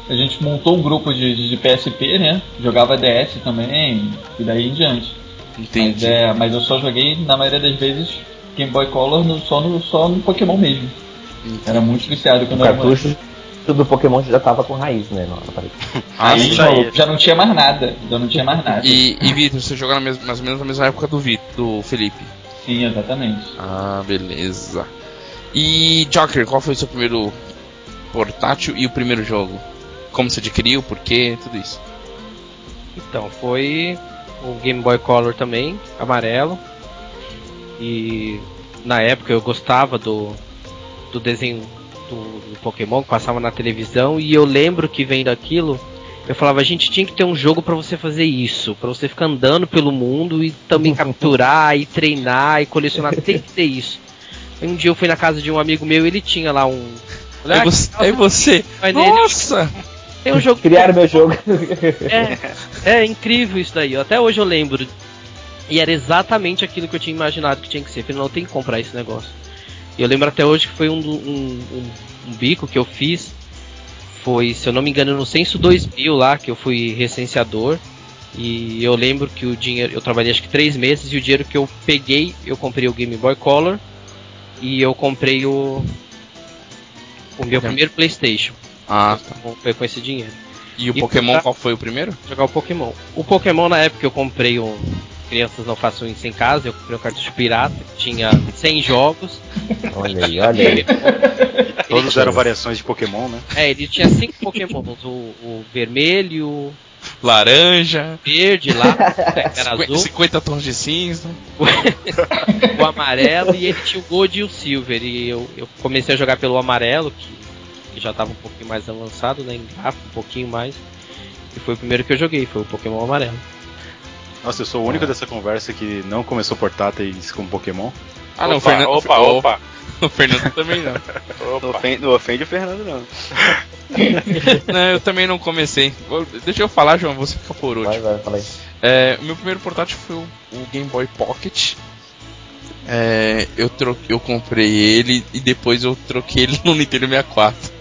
A gente montou um grupo de, de, de PSP, né? Jogava DS também e daí em diante. Mas, Entendi. é, mas eu só joguei, na maioria das vezes, Game Boy Color no- só, no, só no Pokémon mesmo. Era muito viciado O quando eu era moleque. cartucho do Pokémon já tava com raiz, né? No aparelho. Ah, já não tinha mais nada, já não tinha mais nada. E, e Vitor, você jogou mais ou menos na mesma época do Vitor, do Felipe. Sim, exatamente. Ah, beleza. E Joker, qual foi o seu primeiro portátil e o primeiro jogo? Como você adquiriu, por quê, tudo isso. Então, foi o Game Boy Color também, amarelo. E na época eu gostava do, do desenho do, do Pokémon que passava na televisão. E eu lembro que vendo aquilo, eu falava: a gente tinha que ter um jogo pra você fazer isso, pra você ficar andando pelo mundo e também capturar, e treinar, e colecionar. Tem que ter isso. Aí um dia eu fui na casa de um amigo meu e ele tinha lá um. Falei, É "Ah, você, que é você. vai nele." Nossa! Tem um jogo Criaram meu jogo. é, é incrível isso daí. Até hoje eu lembro. E era exatamente aquilo que eu tinha imaginado que tinha que ser. Eu falei, não, tem que comprar esse negócio. E eu lembro até hoje que foi um, um, um, um bico que eu fiz. Foi, se eu não me engano, no Censo 2000 lá, que eu fui recenseador. E eu lembro que o dinheiro. Eu trabalhei acho que três meses e o dinheiro que eu peguei, eu comprei o Game Boy Color. E eu comprei o. O meu primeiro PlayStation. Ah, tá. Foi com esse dinheiro E o E Pokémon, pra- qual foi o primeiro? jogar o Pokémon. O Pokémon na época eu comprei um. Crianças não façam isso em casa, eu comprei um cartucho pirata, que tinha 100 jogos. Olha aí, olha aí. Todos eram variações de Pokémon, né? É, ele tinha 5 Pokémons, o, o vermelho, o Laranja, verde lá, era 50, azul, 50 tons de cinza. o amarelo e ele tinha o Gold e o Silver. E eu, eu comecei a jogar pelo amarelo, que, que já estava um pouquinho mais avançado, né? Em gráfico, um pouquinho mais. E foi o primeiro que eu joguei, foi o Pokémon amarelo. Nossa, eu sou o único dessa conversa que não começou portáteis com Pokémon. Ah, não, o opa, Fernando. opa, opa, O Fernando também não. Não opa. ofende, não ofende o Fernando, não. não, eu também não comecei. Deixa eu falar, João, você fica por último. Vai, vai, fala aí. É, o meu primeiro portátil foi o, o Game Boy Pocket. É, eu, troquei, eu comprei ele e depois eu troquei ele no Nintendo 64.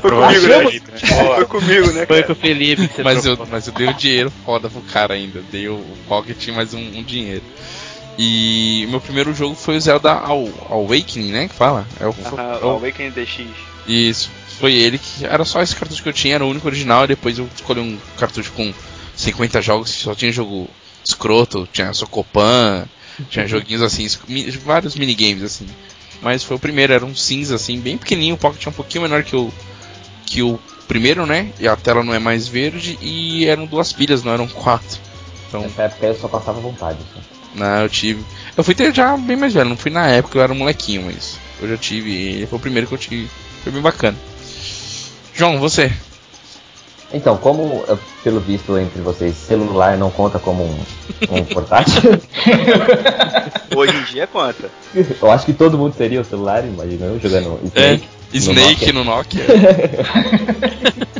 Foi comigo, né? Né? Foi comigo, né? Foi cara? com o Felipe que você Mas eu, mas eu dei o dinheiro foda pro cara ainda. Dei o, Pocket e mais um, um dinheiro. E o meu primeiro jogo foi o Zelda Aw- Awakening, né? Que fala? É o, Ah, é o- Awakening DX. Isso. Foi ele que. Era só esse cartucho que eu tinha, era o único original. E depois eu escolhi um cartucho com 50 jogos que só tinha jogo escroto, tinha Socopan, tinha joguinhos assim, vários minigames assim. Mas foi o primeiro, era um cinza assim, bem pequenininho. O Pocket é um pouquinho menor que o, que o primeiro, né? E a tela não é mais verde. E eram duas pilhas, não eram quatro. Então, Nessa época eu só passava vontade. Assim. não, eu tive. Eu fui ter já bem mais velho, não fui na época, eu era um molequinho, mas eu já tive. Ele foi o primeiro que eu tive. Foi bem bacana. João, você? Então, como, eh, pelo visto entre vocês, celular não conta como um, um portátil, Hoje em dia conta. eu acho que todo mundo teria o celular, imagina eu jogando É, Snake. Snake no no Nokia.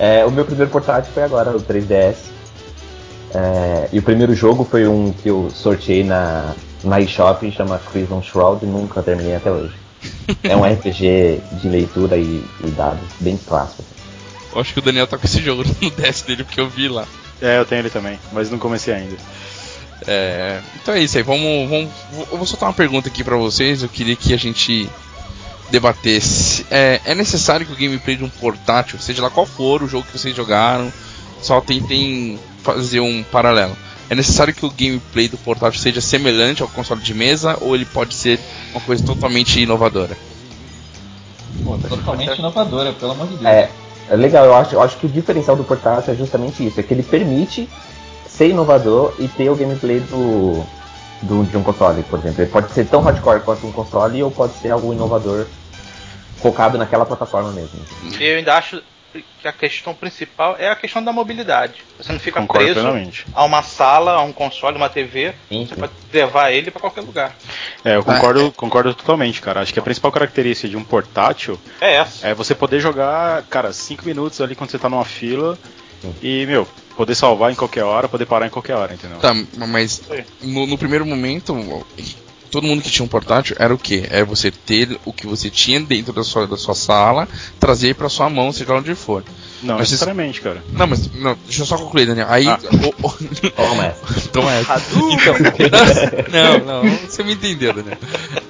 É, o meu primeiro portátil foi agora, o 3DS. É, e o primeiro jogo foi um que eu sorteei na, na eShop, chama Crimson Shroud, e nunca terminei até hoje. É um RPG de leitura e, e dados bem clássico. Eu acho que o Daniel tá com esse jogo no DS dele, porque eu vi lá. É, eu tenho ele também, mas não comecei ainda. É, então é isso aí, vamos, vamos. Eu vou soltar uma pergunta aqui pra vocês. Eu queria que a gente debatesse. É, é necessário que o gameplay de um portátil, seja lá qual for o jogo que vocês jogaram, só tentem fazer um paralelo. É necessário que o gameplay do portátil seja semelhante ao console de mesa ou ele pode ser uma coisa totalmente inovadora? Pô, totalmente inovadora, pelo amor de Deus. É, é legal, eu acho, eu acho que o diferencial do portátil é justamente isso, é que ele permite ser inovador e ter o gameplay do, do- de um console, por exemplo. Ele pode ser tão hardcore quanto um console ou pode ser algo inovador focado naquela plataforma mesmo. Eu ainda acho que a questão principal é a questão da mobilidade. Você não fica Concordo preso plenamente. a uma sala, a um console, uma TV. Sim, Você sim. pode levar ele pra qualquer lugar. É, eu concordo, concordo totalmente, cara. Acho que a principal característica de um portátil É essa. é você poder jogar, cara, 5 minutos ali quando você tá numa fila e, meu, poder salvar em qualquer hora, poder parar em qualquer hora, entendeu? Tá, mas no, no primeiro momento, todo mundo que tinha um portátil era o quê? É você ter o que você tinha dentro da sua, da sua sala, trazer pra sua mão, seja lá onde for. Não Mas necessariamente, cara. Não, mas não, deixa eu só concluir, Daniel. Aí. Ah. o- o- Toma essa. Então é. Então, não, não, você me entendeu, Daniel.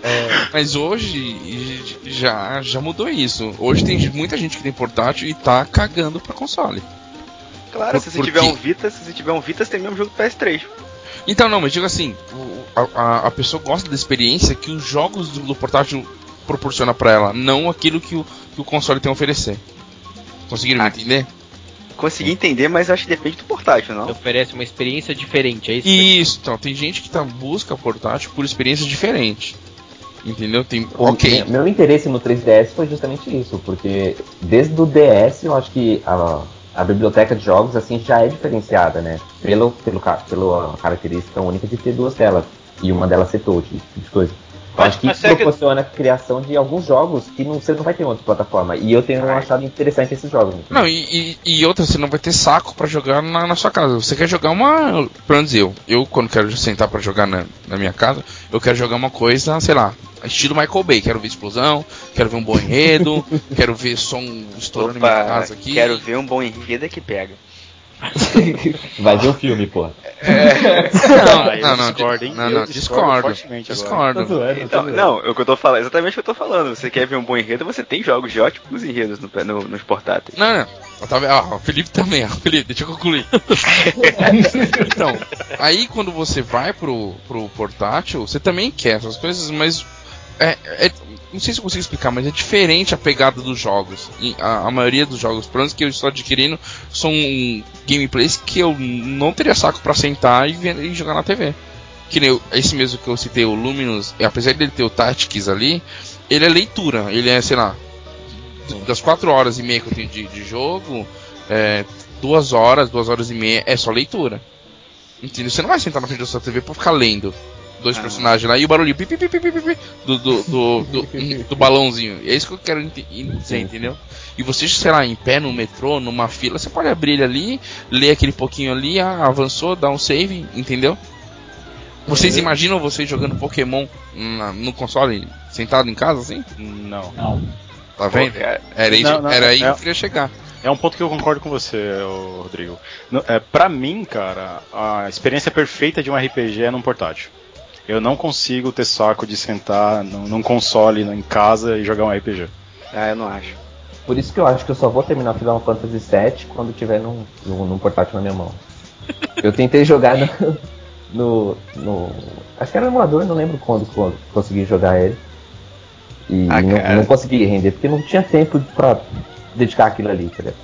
É, mas hoje já, já mudou isso. Hoje tem muita gente que tem portátil e tá cagando pra console. Claro, Por- se você por tiver um Vita, se você tiver um Vita, você tem mesmo jogo do PS3. Então, não, mas digo assim: o- a, a- pessoa gosta da experiência que os jogos do, do portátil proporciona pra ela, não aquilo que o, que o console tem a oferecer. Conseguiram me Ah. entender? Consegui entender, mas acho que depende do portátil, não? Oferece uma experiência diferente, é isso? Isso, então, tem gente que tá busca portátil por experiências diferentes. Entendeu? Tem. O- ok. Meu, meu interesse no 3DS foi justamente isso, porque desde o DS eu acho que a, a biblioteca de jogos assim já é diferenciada, né? Pelo, pelo, pela característica única de ter duas telas e uma delas ser touch, tipo de coisa. Eu Mas- acho que mas isso será que- proporciona a criação de alguns jogos que não, você não vai ter em outra plataforma. E eu tenho achado interessante esses jogos. Não, e, e, e outra, você não vai ter saco pra jogar na, na sua casa. Você quer jogar uma. Pelo menos eu. Eu, quando quero sentar pra jogar na, na minha casa, eu quero jogar uma coisa, sei lá, estilo Michael Bay. Quero ver explosão, quero ver um bom enredo, quero ver som estourando na minha Opa, casa aqui. quero ver um bom enredo é que pega. Vai ver o filme, pô. Não, Ah, eu não, não, discordo, hein? não, Eu não, discordo discordo. Discordo. Então, não, é o que eu tô falando, exatamente o que eu tô falando. Você quer ver um bom enredo, você tem jogos de ótimos enredos no, no- nos portáteis. Não, não. Tava, ah, o Felipe também, ó. Felipe, deixa eu concluir. então, aí quando você vai pro, pro portátil, você também quer essas coisas, mas é, é- não sei se eu consigo explicar, mas é diferente a pegada dos jogos. A, a maioria dos jogos planos que eu estou adquirindo são gameplays que eu não teria saco pra sentar e, e jogar na TV. Que nem esse mesmo que eu citei, o Luminous, apesar dele ter o Tactics ali, ele é leitura, ele é, sei lá, das 4 horas e meia que eu tenho de, de jogo, é, duas horas, duas horas e meia é só leitura. Entendeu? Você não vai sentar na frente da sua TV pra ficar lendo dois Ah. personagens lá e o barulhinho pi, pi, pi, pi, pi, pi, do, do, do, do, do balãozinho. É isso que eu quero dizer, entendeu? E você, sei lá, em pé no metrô, numa fila, você pode abrir ele ali, ler aquele pouquinho ali, ah, avançou, dá um save, entendeu? Vocês imaginam vocês jogando Pokémon na- no console, sentado em casa, assim? Não. Não. Tá vendo? Cara, Era, isso, Não, não, era aí que é- eu queria chegar. É um ponto que eu concordo com você, Rodrigo. No- É, pra mim, cara, a experiência perfeita de um RPG é num portátil. Eu não consigo ter saco de sentar num, num console em casa e jogar um RPG. Ah, eu não acho. Por isso que eu acho que eu só vou terminar Final Fantasy VII quando tiver num, num, num portátil na minha mão. Eu tentei jogar no, no, no- Acho que era no emulador, não lembro quando, quando consegui jogar ele. E Ah, não, não consegui render, porque não tinha tempo pra dedicar aquilo ali, tá ligado?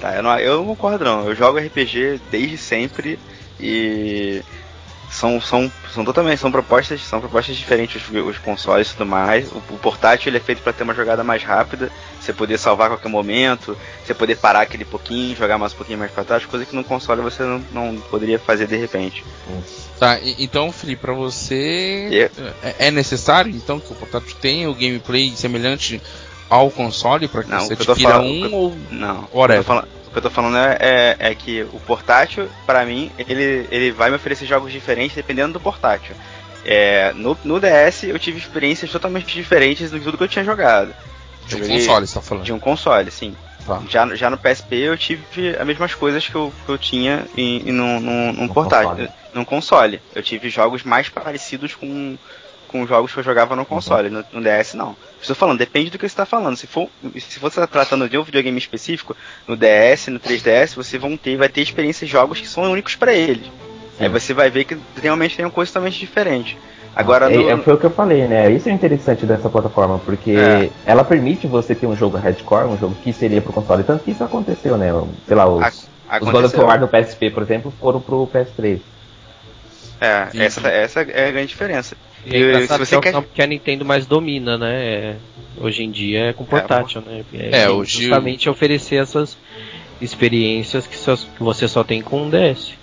Tá, eu não, eu não concordo não. Eu jogo RPG desde sempre e são, são, são totalmente são propostas são propostas diferentes os, os consoles e tudo mais. O, o portátil ele é feito para ter uma jogada mais rápida, você poder salvar a qualquer momento, você poder parar aquele pouquinho, jogar mais um pouquinho mais para trás, coisa que no console você não, não poderia fazer de repente. Tá, e- então, Felipe, pra você é, é necessário então que o portátil tenha o gameplay semelhante ao console pra que Não, você que adquira falando- um eu- ou Não. Whatever. eu que eu tô falando é, é, é que o portátil, pra mim, ele, ele vai me oferecer jogos diferentes dependendo do portátil. é, no, no DS eu tive experiências totalmente diferentes do tudo que eu tinha jogado. De um console, você tá falando. De um console, sim. Tá. Já, já no PSP eu tive as mesmas coisas que eu, que eu tinha em, em num, num, num portátil, console. num console. Eu tive jogos mais parecidos com, com os jogos que eu jogava no console, no, no DS não. Estou falando, depende do que você está falando. Se for, se você está tratando de um videogame específico, no DS, no 3DS, você vão ter, vai ter experiências de jogos que são únicos para eles. Aí você vai ver que realmente tem uma coisa totalmente diferente. Agora É, no, é, foi o que eu falei, né? Isso é interessante dessa plataforma, porque É. ela permite você ter um jogo hardcore, um jogo que seria pro console. Tanto que isso aconteceu, né? Sei lá, os, a- os God of. War do PSP, por exemplo, foram pro PS3. É, Sim, essa, sim. essa é a grande diferença. E é engraçado se você que é quer- o que a Nintendo mais domina, né? É, hoje em dia é com portátil, né? É, hoje justamente oferecer essas experiências que, só- que você só tem com um DS.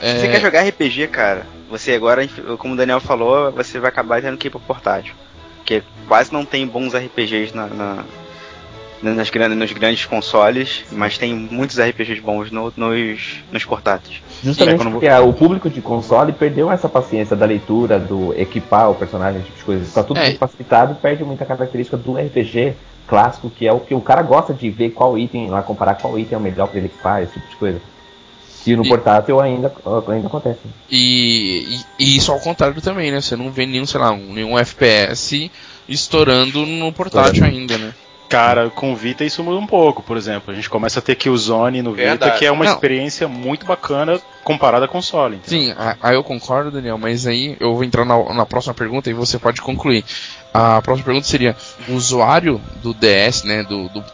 É, Se você quer jogar RPG, cara, você agora, como o Daniel falou, você vai acabar tendo que ir pro portátil. Porque quase não tem bons RPGs na, na- nas grandes, nos grandes consoles, mas tem muitos RPGs bons no- nos, nos portáteis. Justamente É, porque a- o público de console perdeu essa paciência da leitura, do equipar o personagem, tipo de coisa. Tá tudo É. facilitado e perde muita característica do RPG clássico, que é o que o cara gosta de ver qual item, lá comparar qual item é o melhor pra ele equipar, esse tipo de coisa. E no E- portátil ainda, ainda acontece. E, e, e isso ao contrário também, né? Você não vê nenhum, sei lá, um- nenhum FPS estourando no portátil ainda, né? Cara, com o Vita isso muda um pouco, por exemplo. A gente começa a ter Killzone no Vita, Verdade. que é uma Não. experiência muito bacana comparada a console. entendeu? Sim, aí eu concordo, Daniel, mas aí eu vou entrar na, na próxima pergunta e você pode concluir. A próxima pergunta seria: o usuário do DS, né, do, do-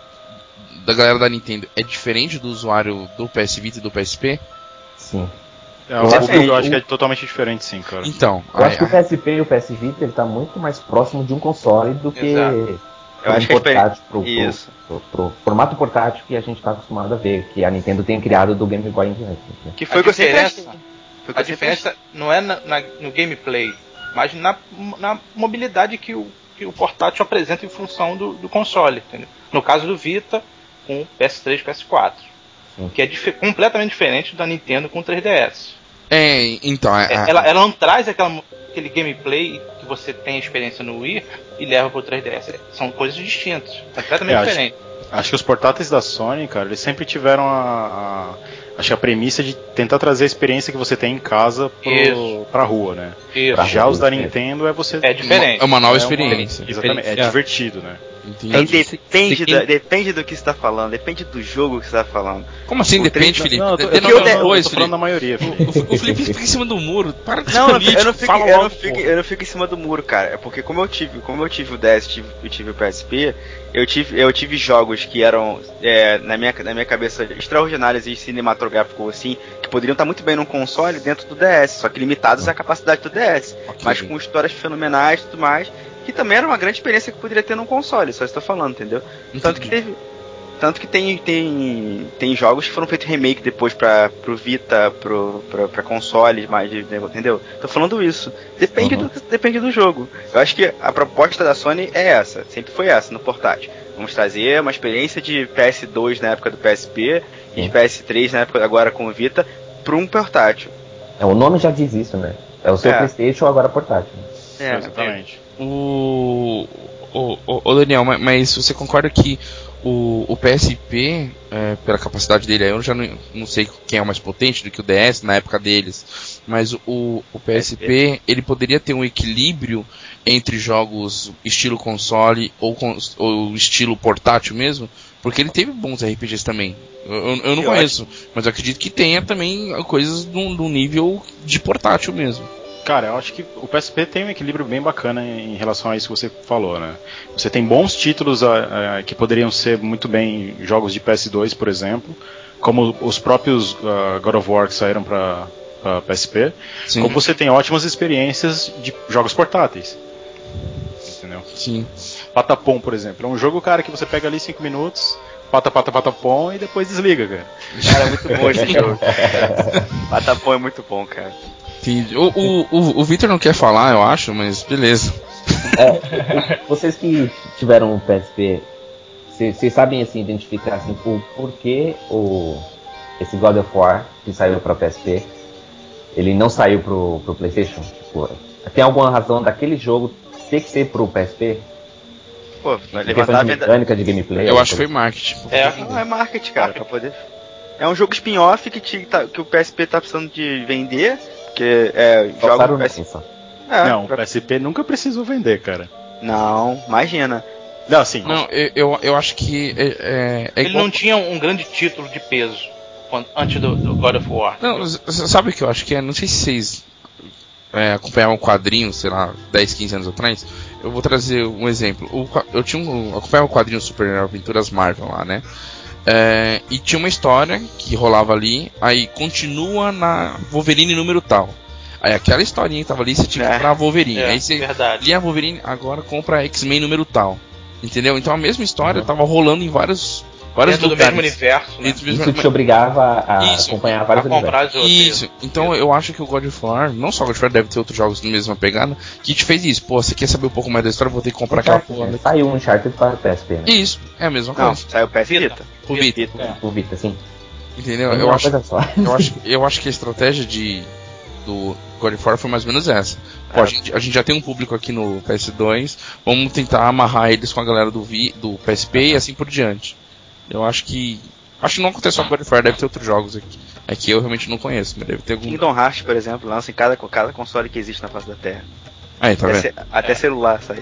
da galera da Nintendo, é diferente do usuário do PS Vita e do PSP? Sim. É, o público eu acho que é totalmente diferente, sim, cara. Então, Eu acho aí- que o PSP e o PS Vita ele tá muito mais próximo de um console do que Exato. Eu um acho que portátil pro, pro- Isso. pro- pro formato portátil que a gente tá acostumado a ver, que a Nintendo tem criado do Game Boy em diante. né? Que foi o a eu diferença, achei. Foi a eu achei. diferença não é na- na- no gameplay, mas na, na mobilidade que o, que o portátil apresenta em função do, do console. Entendeu? No caso do Vita, com PS3 e PS4. Sim. Que é dife- completamente diferente da Nintendo com 3DS. é, então, é- É, é- ela, ela não traz aquela, aquele gameplay você tem experiência no Wii e leva pro 3DS. São coisas distintas, completamente É, acho- diferentes. Acho que os portáteis da Sony, cara, eles sempre tiveram a, a- acho que a premissa de tentar trazer a experiência que você tem em casa pro, Isso. pra rua, né? Isso. Pra Já os da rua, Nintendo é você. É diferente. é uma nova é experiência. Exatamente, é divertido, né? Entendi. Aí Se- se depende, quem- da- depende do que você tá falando, depende do jogo que você tá falando. Como assim O depende, três- Felipe? Não, eu tô, eu nome eu dois, eu tô falando da Felipe. maioria. Felipe. O, o Felipe fica em cima do muro. Para de Não, ser eu não, fico, eu, não fico, fala eu, não fico, pô. eu não fico em cima do muro, cara. É porque como eu tive, como eu tive o DS, tive, eu tive o PSP, eu tive, eu tive jogos que eram é, na minha na minha cabeça extraordinários e cinematográficos assim, que poderiam estar muito bem num console dentro do DS, só que limitados à capacidade do DS, Ok. mas com histórias fenomenais e tudo mais, que também era uma grande experiência que poderia ter num console, só estou falando, entendeu? Tanto que Entendi. teve. Tanto que tem, tem, tem jogos que foram feitos remake depois pra, pro Vita, pro, pra, pra consoles, mais de, entendeu? Tô falando isso. Depende, Uhum. do, depende do jogo. Eu acho que a proposta da Sony é essa, sempre foi essa, no portátil. Vamos trazer uma experiência de PS2 na época do PSP e de Sim. PS3 na época agora com o Vita pra um portátil. É, o nome já diz isso, né? É o seu É. PlayStation agora portátil. É, Exatamente. O, o, o, Daniel, ma- mas você concorda que o, o PSP, é, pela capacidade dele, eu já não, não sei quem é mais potente do que o DS na época deles, mas o, o PSP ele poderia ter um equilíbrio entre jogos estilo console ou, ou estilo portátil mesmo, porque ele teve bons RPGs também. Eu, eu- eu não Eu conheço, mas eu acredito que tenha também coisas de um nível de portátil mesmo. Cara, eu acho que o PSP tem um equilíbrio bem bacana em relação a isso que você falou, né? Você tem bons títulos ah, ah, que poderiam ser muito bem jogos de PS2, por exemplo, como os próprios ah, God of War que saíram para PSP, Sim, como você tem ótimas experiências de jogos portáteis. Entendeu? sim. Patapom, por exemplo, é um jogo, cara, que você pega ali 5 minutos, pata, pata, patapom e depois desliga, cara. Cara, é muito bom esse jogo. Patapom é muito bom, cara. Entendi. O, o, o, o Victor não quer falar, eu acho, mas beleza. Vocês que tiveram um PSP, vocês sabem assim identificar assim o porquê o esse God of War que saiu para PSP, ele não saiu pro, pro PlayStation? Tipo, Tem alguma razão daquele jogo ter que ser pro PSP? Pô, vai levantar a venda. mecânica, de gameplay? Eu acho que foi marketing. É, Não, é marketing, cara, pra poder. É um jogo spin-off que, te- tá- que o PSP tá precisando de vender, porque é, joga o no PS... É, não, o pra- PSP nunca precisou vender, cara. não, imagina. Não, assim, Não, eu, eu, eu acho que é, é, é Ele igual- não tinha um grande título de peso quando- antes do, do God of War. Não, sabe o que eu acho que é? Não sei se vocês é, acompanhavam quadrinhos, sei lá, 10, 15 anos atrás. Eu vou trazer um exemplo. O eu tinha um, acompanhava o quadrinho Super Aventuras Marvel lá, né? É, e tinha uma história que rolava ali, aí continua na Wolverine número tal. Aí aquela historinha que tava ali, você tinha que É. comprar a Wolverine. É, aí você verdade. lia a Wolverine, agora compra X-Men número tal. Entendeu? Então a mesma história tava rolando em vários, vários Dentro do lugares. mesmo universo, né? Do mesmo- Isso te obrigava a Isso. acompanhar A vários comprar universos. Isso, então eu acho que o God of War, não só o God of War, deve ter outros jogos na mesma pegada, que te fez isso. Pô, você quer saber um pouco mais da história, vou ter que comprar aquela Uncharted, porra. né? Saiu um Uncharted para PSP, né? Isso, é a mesma Não, coisa. saiu o PS Vita. Vita. O Vita, É. O Vita, sim. entendeu? É Eu acho, eu, acho, eu acho que a estratégia de, do God of War foi mais ou menos essa. Pô, a, gente, a gente já tem um público aqui no PS2, vamos tentar amarrar eles com a galera do, Vi, do PSP e assim por diante. Eu acho que. Acho que não aconteceu com o God of War, deve ter outros jogos aqui. É que eu realmente não conheço, mas deve ter algum. Kingdom Hearts, por exemplo, lança em cada, cada console que existe na face da Terra. Aí, tá até ce- até celular, sai.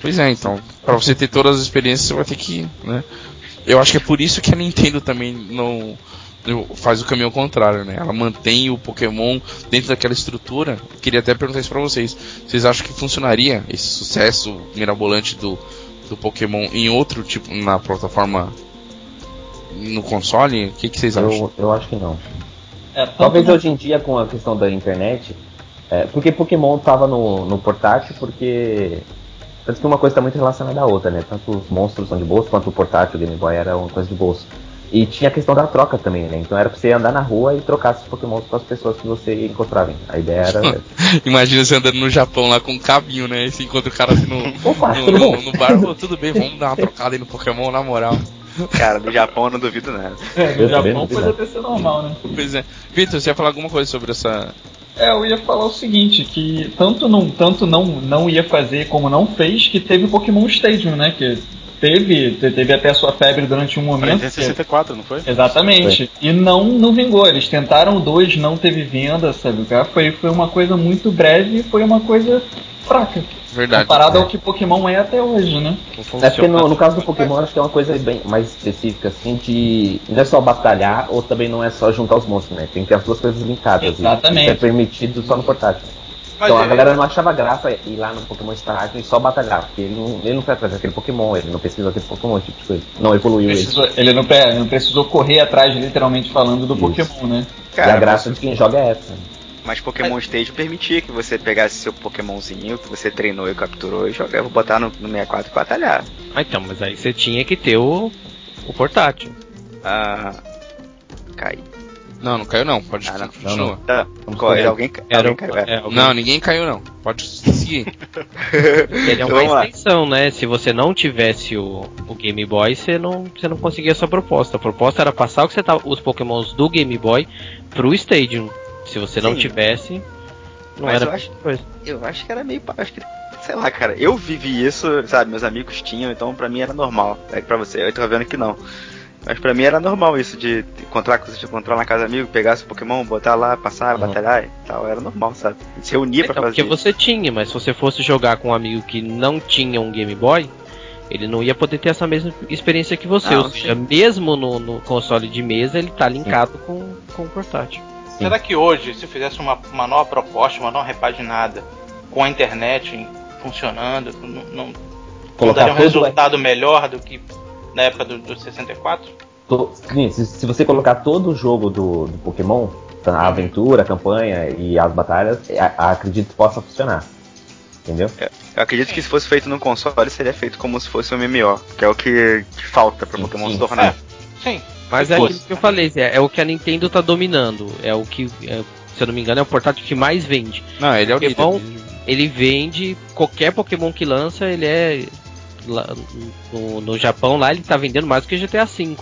Pois é, então, pra você ter todas as experiências, você vai ter que, né? Eu acho que é por isso que a Nintendo também não faz o caminho contrário, né? Ela mantém o Pokémon dentro daquela estrutura. Queria até perguntar isso pra vocês. Vocês acham que funcionaria esse sucesso mirabolante do, do Pokémon em outro tipo, na plataforma no console? O que, que vocês acham? Eu, eu acho que não. É, Talvez hoje em dia, com a questão da internet, é, porque Pokémon tava no, no portátil, porque. Tanto que uma coisa está muito relacionada à outra, né? Tanto os monstros são de bolso, quanto o portátil, o Game Boy era uma coisa de bolso. E tinha a questão da troca também, né? Então era pra você andar na rua e trocar seus Pokémons com as pessoas que você encontrava. A ideia era. Imagina você andando no Japão lá com um cabinho, né? E você encontra o cara assim no, Opa, no, no- no bar. Tudo bem, vamos dar uma trocada aí no Pokémon, na moral. Cara, no Japão eu não duvido nada. É, no Eu Japão pode nada. até ser normal, né? Pois é. Vitor, você ia falar alguma coisa sobre essa. É, eu ia falar o seguinte, que tanto não, tanto não, não ia fazer como não fez, que teve o Pokémon Stadium, né? Que teve, te- teve até sua febre durante um momento. Nintendo 64, não foi? Exatamente. E não, não vingou. Eles tentaram dois, não teve venda, sabe? Foi, foi uma coisa muito breve e foi uma coisa fraca. Verdade. Comparado ao que Pokémon é até hoje, né? É porque no, no caso do Pokémon acho que é uma coisa bem mais específica, assim, de. Não é só batalhar ou também não é só juntar os monstros, né? Tem que ter as duas coisas linkadas. Exatamente. E isso é permitido só no portátil. Mas então é- a galera não achava graça ir lá no Pokémon Stadium e só batalhar, porque ele não, ele não foi atrás daquele Pokémon, ele não pesquisou aquele Pokémon, tipo de coisa. Não evoluiu ele. Precisou- ele não, pre- não precisou correr atrás, literalmente falando, do Isso. Pokémon, né? e a Cara, graça de quem joga é essa. Mas Pokémon Stage permitia que você pegasse seu Pokémonzinho que você treinou e capturou e jogava, botar no, no 64 e batalhar. Ah, então, mas aí você tinha que ter o, o portátil. Ah. Cai. Não, não caiu não. Pode Ah, não. continua. Tá. Vamos Qual, correr. alguém, Era, alguém caiu. É. é, alguém- Não, ninguém caiu não. Pode seguir. Ele é Então uma vamos lá. extensão, né? Se você não tivesse o, o Game Boy, você não, você não conseguia essa proposta. A proposta era passar o que você tava, os Pokémons do Game Boy pro Stadium. Se você não Sim. tivesse, não Mas era eu acho- coisa. Eu acho que era meio. Acho que, sei lá, cara. Eu vivi isso, sabe? Meus amigos tinham, então pra mim era normal. É que pra você, eu tô vendo que não. Mas pra mim era normal isso de encontrar coisas de encontrar na casa do amigo, pegar seu Pokémon, botar lá, passar, Uhum. batalhar e tal. Era normal, sabe? Se reunia pra Então, fazer porque isso. você tinha, mas se você fosse jogar com um amigo que não tinha um Game Boy, ele não ia poder ter essa mesma experiência que você. Não, Ou seja, mesmo no, no console de mesa, ele tá linkado com, com o portátil. Será que hoje, se eu fizesse uma, uma nova proposta, uma nova repaginada, com a internet funcionando, não, não, não Colocar daria um tudo, resultado melhor do que na época do, do 64? To- sim, se, se você colocar todo o jogo do, do Pokémon, a aventura, a campanha e as batalhas, a- acredito que possa funcionar. Entendeu? Eu acredito que se fosse feito no console, seria feito como se fosse um MMO, que é o que, que falta pra Sim, Pokémon sim. se tornar. Sim. Mas é aquilo que eu falei, Zé, é o que a Nintendo tá dominando. É o que, é, se eu não me engano, é o portátil que mais vende. Não, ele é o líder. Pokémon, ele vende qualquer Pokémon que lança, ele é. lá no, no Japão lá ele tá vendendo mais do que GTA V,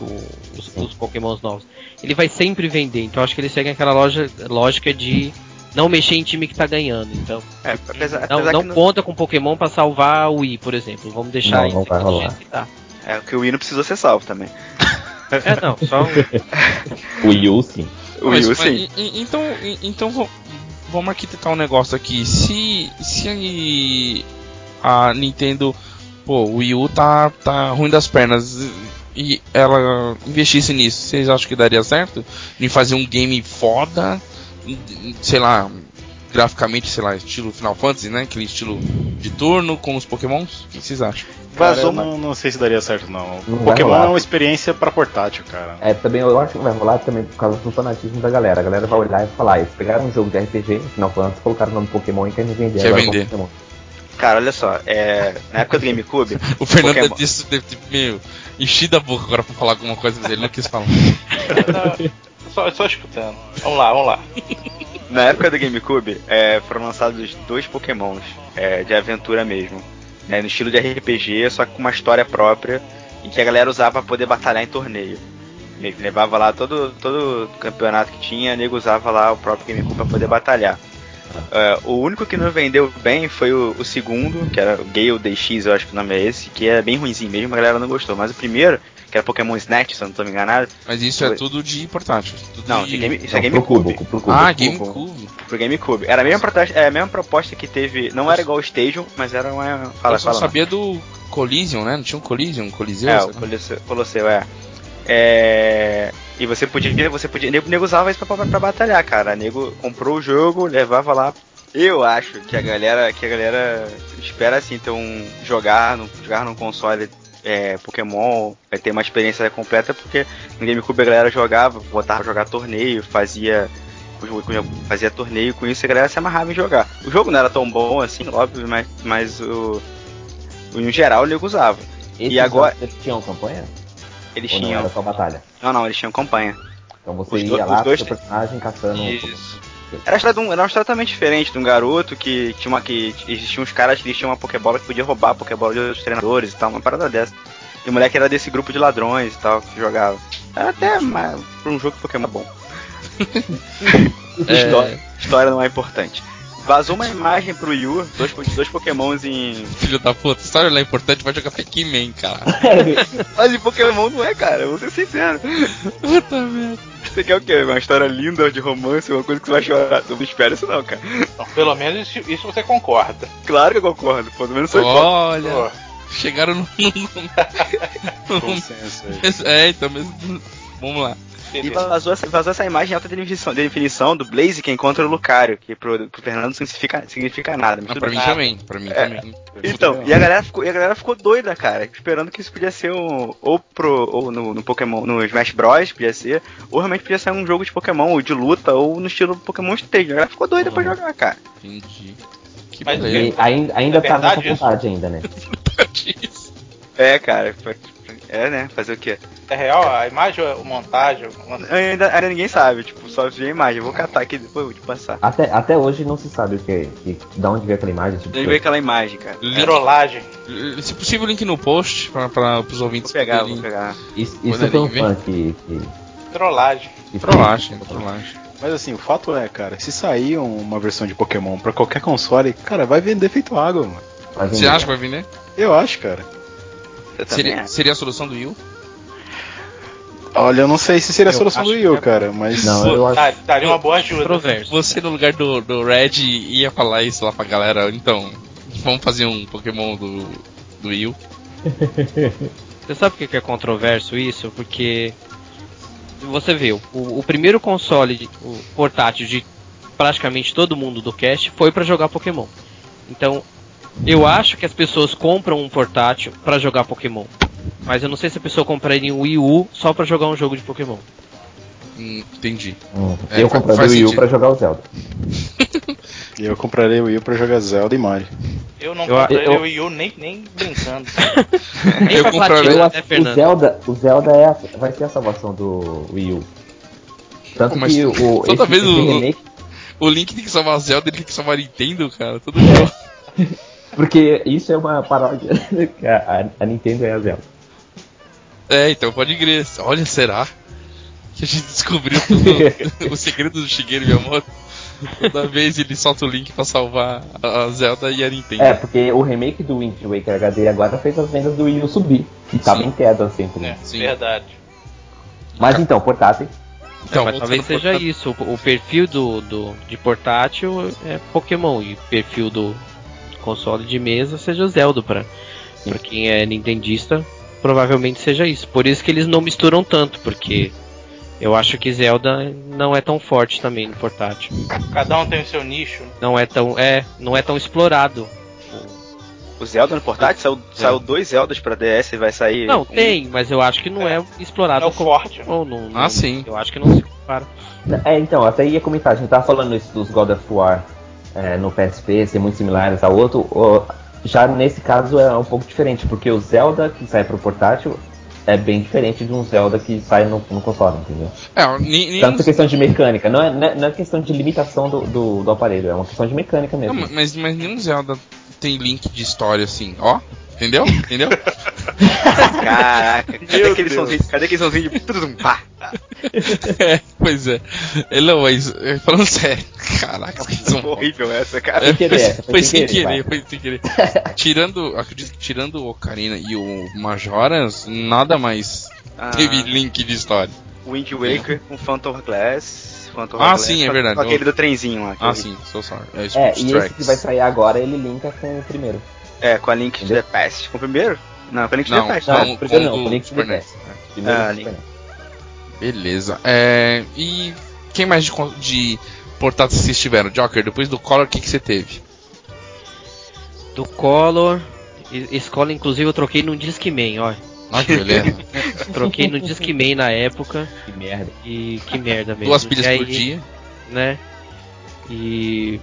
os, os Pokémons novos. Ele vai sempre vender, então acho que eles seguem aquela loja, lógica de não mexer em time que tá ganhando. Então, É, apesar, não, apesar não que no- conta com Pokémon pra salvar o Wii, por exemplo. Vamos deixar Não, isso não vai rolar. jeito que tá. é que o Wii não precisou ser salvo também. É, não, só um- O Wii U, sim. O Mas- Wii U, mas- sim. então, então vamos arquitetar um negócio aqui. Se, se a Nintendo, pô, o Wii U tá, tá ruim das pernas e ela investisse nisso, vocês acham que daria certo? Em fazer um game foda, sei lá, graficamente, sei lá, estilo Final Fantasy, né? Aquele estilo de turno com os Pokémons? O que vocês acham? Vazou não, não sei se daria certo, não. Não Pokémon é uma experiência pra portátil, cara. É, também eu acho que vai rolar também por causa do fanatismo da galera. A galera vai olhar e falar, eles pegaram um jogo de RPG, Final Fantasy, colocaram o nome Pokémon e querem vender Quer vender. Pokémon. Cara, olha só, é, na época do GameCube, O Fernando Pokémon. disse deve ter meio enchido a boca agora pra falar alguma coisa, mas ele não quis falar. Não, só, só escutando. Vamos lá, vamos lá. na época do GameCube, é, foram lançados dois Pokémons é, de aventura mesmo. né, no estilo de RPG, só que com uma história própria, em que a galera usava pra poder batalhar em torneio. Levava lá todo, todo campeonato que tinha, nego usava lá o próprio GameCube pra poder batalhar. É, o único que não vendeu bem foi o, o segundo, que era o Gale DX, eu acho que o nome é esse, que é bem ruimzinho mesmo, a galera não gostou. Mas o primeiro, que era Pokémon Snatch, se eu não tô me enganado, Mas isso é Foi. tudo de portátil. tudo não, de... game, isso é Não, pro GameCube. cubo, pro cubo. Ah. GameCube. Pro GameCube. Era a mesma, proposta, é a mesma proposta que teve. Não era igual o Stadium, mas era uma. Fala, eu só fala. sabia do Collision, né? Não tinha um Collision, um Coliseu? É, o Colosseu, é. É. E você podia, você podia, nego, nego usava isso pra, pra, pra batalhar, cara. Nego comprou o jogo, levava lá. Eu acho que a galera, que a galera espera assim, um jogar, no, jogar num console é, Pokémon, vai ter uma experiência completa, porque no GameCube a galera jogava, botava jogar torneio, fazia fazia torneio com isso e a galera se amarrava em jogar. O jogo não era tão bom assim, óbvio, mas, mas o, o em geral o nego usava. Esses agora- jogos, Eles tinham campanha? Eles Ou não, tinham. era só batalha? Não, não, eles tinham campanha. Então você Os ia do- lá os dois com seu personagem caçando... um Isso. Era, uma história de um- era uma história totalmente diferente de um garoto que tinha uma que existiam uns caras que eles tinham uma Pokébola que podia roubar a Pokébola de outros treinadores e tal, uma parada dessa. E o moleque era desse grupo de ladrões e tal que jogava. Era até mais, pra um jogo de Pokémon bom. História, história não é importante. Vazou uma imagem pro Wii U, dois, dois Pokémons em. Filho da puta, história não é importante, vai jogar Pac-Man, cara. Mas em Pokémon não é, cara, vou ser sincero. Puta merda. Você quer o quê? Uma história linda de romance, uma coisa que você vai chorar. Não espero isso não, cara. Então, pelo menos isso, isso você concorda. Claro que eu concordo, pelo menos sou hipócrita. Olha, Pô, chegaram no. no- Consenso aí. é, então mesmo. Vamos lá. E vazou essa, vazou essa imagem em alta definição, definição do Blaze que encontra o Lucario, que pro, pro Fernando não significa, significa nada. mas Ah, pra mim também, pra mim É. também. Então, e a galera ficou, e a galera ficou doida, cara, esperando que isso podia ser um. Ou pro. Ou no, no Pokémon, no Smash Bros. podia ser, ou realmente podia ser um jogo de Pokémon, ou de luta, ou no estilo Pokémon Stage. A galera ficou doida pra jogar, cara. Entendi. Que Mas beleza. E ainda, ainda É tá nessa vontade ainda, né? Isso. É, cara. É, né? Fazer o quê? É real a imagem ou a montagem? Ainda, ainda ninguém sabe, tipo, só vi a imagem. Eu vou catar aqui depois, vou te passar. Até, até hoje não se sabe o que, que, de onde veio aquela imagem. Tipo, Deixa eu ver aquela imagem, cara. Link, Trollagem. se possível, link no post pra, pra, pros ouvintes Vou pegar, poderem- vou pegar. Isso, isso foi um fã que. que, Trollagem. Trollagem, trollagem. Mas assim, o fato é, cara, se sair uma versão de Pokémon pra qualquer console, cara, vai vender feito água, mano. Você acha que vai vender? Eu acho, cara. Seria, seria a solução do Yu? Olha, eu não sei se seria a solução do Wii, é- cara, mas. Não, eu acho. Dá- Daria uma boa ajuda. Você no lugar do, do Red ia falar isso lá pra galera, então, vamos fazer um Pokémon do, do Yu. Você sabe por que é controverso isso? Porque você vê, o, o primeiro console o portátil de praticamente todo mundo do cast foi pra jogar Pokémon. Então, eu acho que as pessoas compram um portátil pra jogar Pokémon. Mas eu não sei se a pessoa compraria um Wii U só pra jogar um jogo de Pokémon. Hum, entendi. Hum, É, eu compraria o Wii U pra jogar o Zelda. Eu comprarei o Wii pra jogar Zelda e Mario. Eu não Eu- compraria eu- o Wii U nem, nem brincando. Nem Eu platina, Eu né, o? Zelda, o Zelda é a- vai ser a salvação do Wii U. Tanto mas que o, toda esse, vez esse o- remake, O Link tem que salvar a Zelda, ele tem que salvar a Nintendo, cara. Todo jogo. porque isso é uma paródia. a, a Nintendo é a Zelda. É, então pode crer. Olha, será? Que a gente descobriu tudo, o segredo do Shigeru Miyamoto. Toda vez ele solta o link pra salvar a Zelda e a Nintendo. É, porque o remake do Wind Waker HD agora fez as vendas do Wii U subir. E tava Sim. em queda sempre. É, Sim. verdade. Mas então, portátil. Então, mas voltando talvez seja portátil. isso. O, o perfil do, do, de portátil é Pokémon e o perfil do console de mesa seja Zelda pra, pra quem é nintendista. Provavelmente seja isso. Por isso que eles não misturam tanto, porque eu acho que Zelda não é tão forte também no portátil. Cada um tem o seu nicho. Não é tão é não é tão explorado. O Zelda no portátil saiu, saiu dois Zeldas pra DS e vai sair. Não um- tem, mas eu acho que não é, explorado É o como forte. Pokémon, não- Ah, não- sim. Eu acho que não se compara. É, então, até ia comentar, a gente tava falando isso dos God of War é, no PSP, ser muito similares ao outro. o- já nesse caso é um pouco diferente, porque o Zelda que sai pro portátil é bem diferente de um Zelda que sai no, no console, entendeu? É, ni- ni- Tanto questão de mecânica, não é, não é- não é questão de limitação do, do, do aparelho, é uma questão de mecânica Não, mesmo. mas, mas nenhum Zelda tem link de história assim, ó. Entendeu? Entendeu? Caraca, cadê Meu aquele Deus. somzinho? Cadê aquele somzinho de pá? é, pois é. É, Não, mas é, falando sério, caraca, que são Horrível essa, cara. É, foi, foi foi sem querer, querer, foi sem querer. tirando, acredito que tirando o Ocarina e o Majoras, nada mais Ah, teve link de história. Wind Waker com Phantom Glass. Phantom Ah, Glass, sim, é verdade. Com aquele do trenzinho lá. Ah, eu sim, so sorry. É, É, e esse que vai sair agora, ele linka com o primeiro. É, com a Link to the Past. Com o primeiro? Não, to Não, the Past. não. né? Não, o primeiro não. Past. Primeiro Ah, Link. Beleza. É, e quem mais de, de portáteis vocês tiveram? Joker, depois do Color, o que, que você teve? Do Color. e- Esse Color, inclusive, eu troquei num Discman, ó. Olha que beleza. Troquei no Discman na época. Que merda. E que merda mesmo. Duas pilhas aí, por dia. Né? E.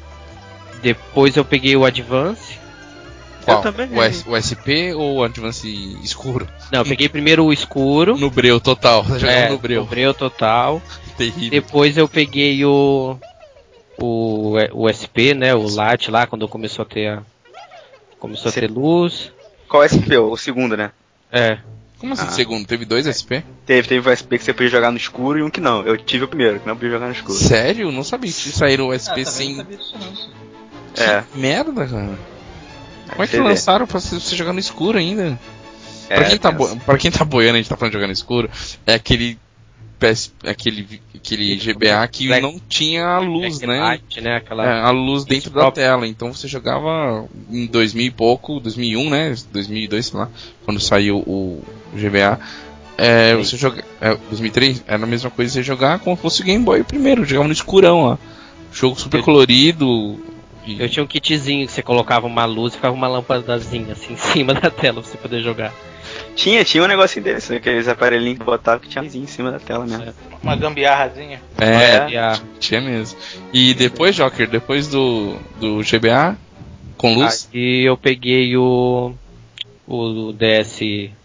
Depois eu peguei o Advance. Qual? Eu também. O, S- o SP ou o Advance escuro? Não, eu peguei primeiro o escuro. No breu total. É, no breu. no breu total. Terrível. Depois eu peguei o. O, o SP, né? O Light lá, quando começou a ter a. Começou a ter luz. Qual SP? O segundo, né? É. Como assim, Ah. segundo? Teve dois SP? Teve, teve o SP que você podia jogar no escuro e um que não. Eu tive o primeiro, que não podia jogar no escuro. Sério? Não sabia que saíram o Ah, SP não sem. sabia disso não. É. Merda, cara. Como é que lançaram pra você jogar no escuro ainda? É, pra, quem tá bo... pra quem tá boiando, a gente tá falando de jogar no escuro, é aquele. PS... aquele, aquele GBA que Black- não tinha a luz, Black né? Light, né? Aquela. É, a luz dentro da próprio. tela. Então você jogava em 2000 e pouco, 2001, né? 2002, sei lá, quando saiu o GBA. É, você joga, é, 2003 era a mesma coisa você jogar como se fosse o Game Boy primeiro, jogava no escurão lá. Jogo super colorido. E- Eu tinha um kitzinho que você colocava uma luz e ficava uma lâmpadazinha assim em cima da tela pra você poder jogar. Tinha, tinha um negocinho desse, aqueles aparelhinhos que botava que tinha em cima da tela mesmo. Uma gambiarrazinha. É, tinha mesmo. E depois, Joker, depois do, do GBA, com luz, E eu peguei o. O DS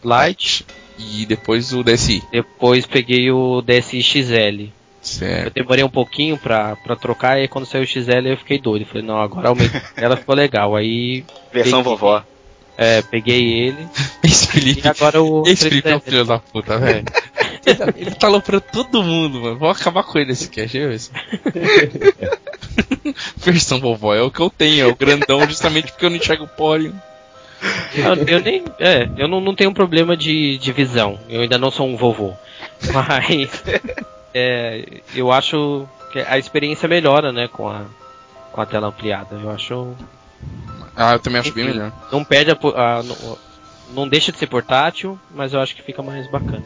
Lite. e depois o DSi. Depois peguei o DSi XL. Eu Certo. demorei um pouquinho pra, pra trocar e quando saiu o XL eu fiquei doido. Falei, não, agora aumenta. Ela ficou legal. Aí Versão Peguei. vovó. é, peguei ele. Esse Felipe, E agora o. esse Felipe é um 3DS. filho da puta, velho. Ele, ele tá aloprando todo mundo, mano. Vou acabar com ele esse é isso. Versão vovó é o que eu tenho, é o grandão, justamente porque eu não enxergo o pório. Eu, eu nem. É, eu não, não tenho problema de, de visão. Eu ainda não sou um vovô. Mas. É, eu acho que a experiência melhora, né, com a, com a tela ampliada. Eu acho. Ah, eu também acho bem Enfim. melhor. Não perde a, a- não, não deixa de ser portátil, mas eu acho que fica mais bacana.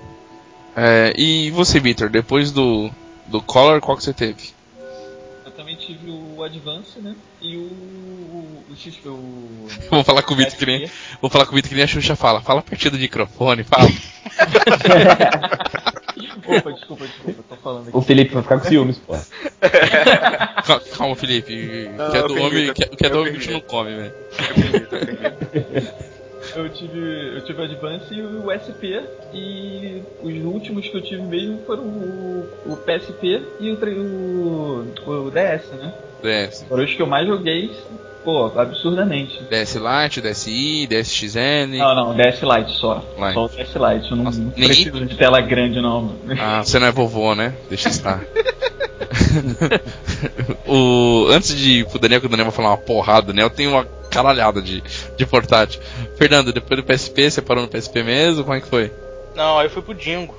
É, e você, Victor, depois do, do Color, qual que você teve? Eu também tive o Advance, né? E o. O X. O. Vou falar com o Vitor que nem, vou falar com o Vitor que nem a Xuxa fala. Fala pertinho do microfone, fala. Opa, desculpa, desculpa, tô falando aqui. O Felipe vai ficar com ciúmes, pô. Cal- Calma, Felipe. Não, que é do homem, que, é- que é do homem a gente não come, velho. Eu tive, eu tive o Advance e o SP, e os últimos que eu tive mesmo foram o, o PSP e o, o, o DS, né? É, Foram os que eu mais joguei pô, absurdamente. DS Lite, DSi, DSXN. Não, não, DS Lite só. Lite. Só o DS Lite. Eu não, Nossa, nem- preciso de tela grande, não. Ah, você não é vovô, né? Deixa estar. o, antes de ir pro Daniel, que o Daniel vai falar uma porrada, o Daniel tem uma caralhada de, de portátil. Fernando, depois do PSP, você parou no PSP mesmo? Como é que foi? Não, aí eu fui pro Dingo.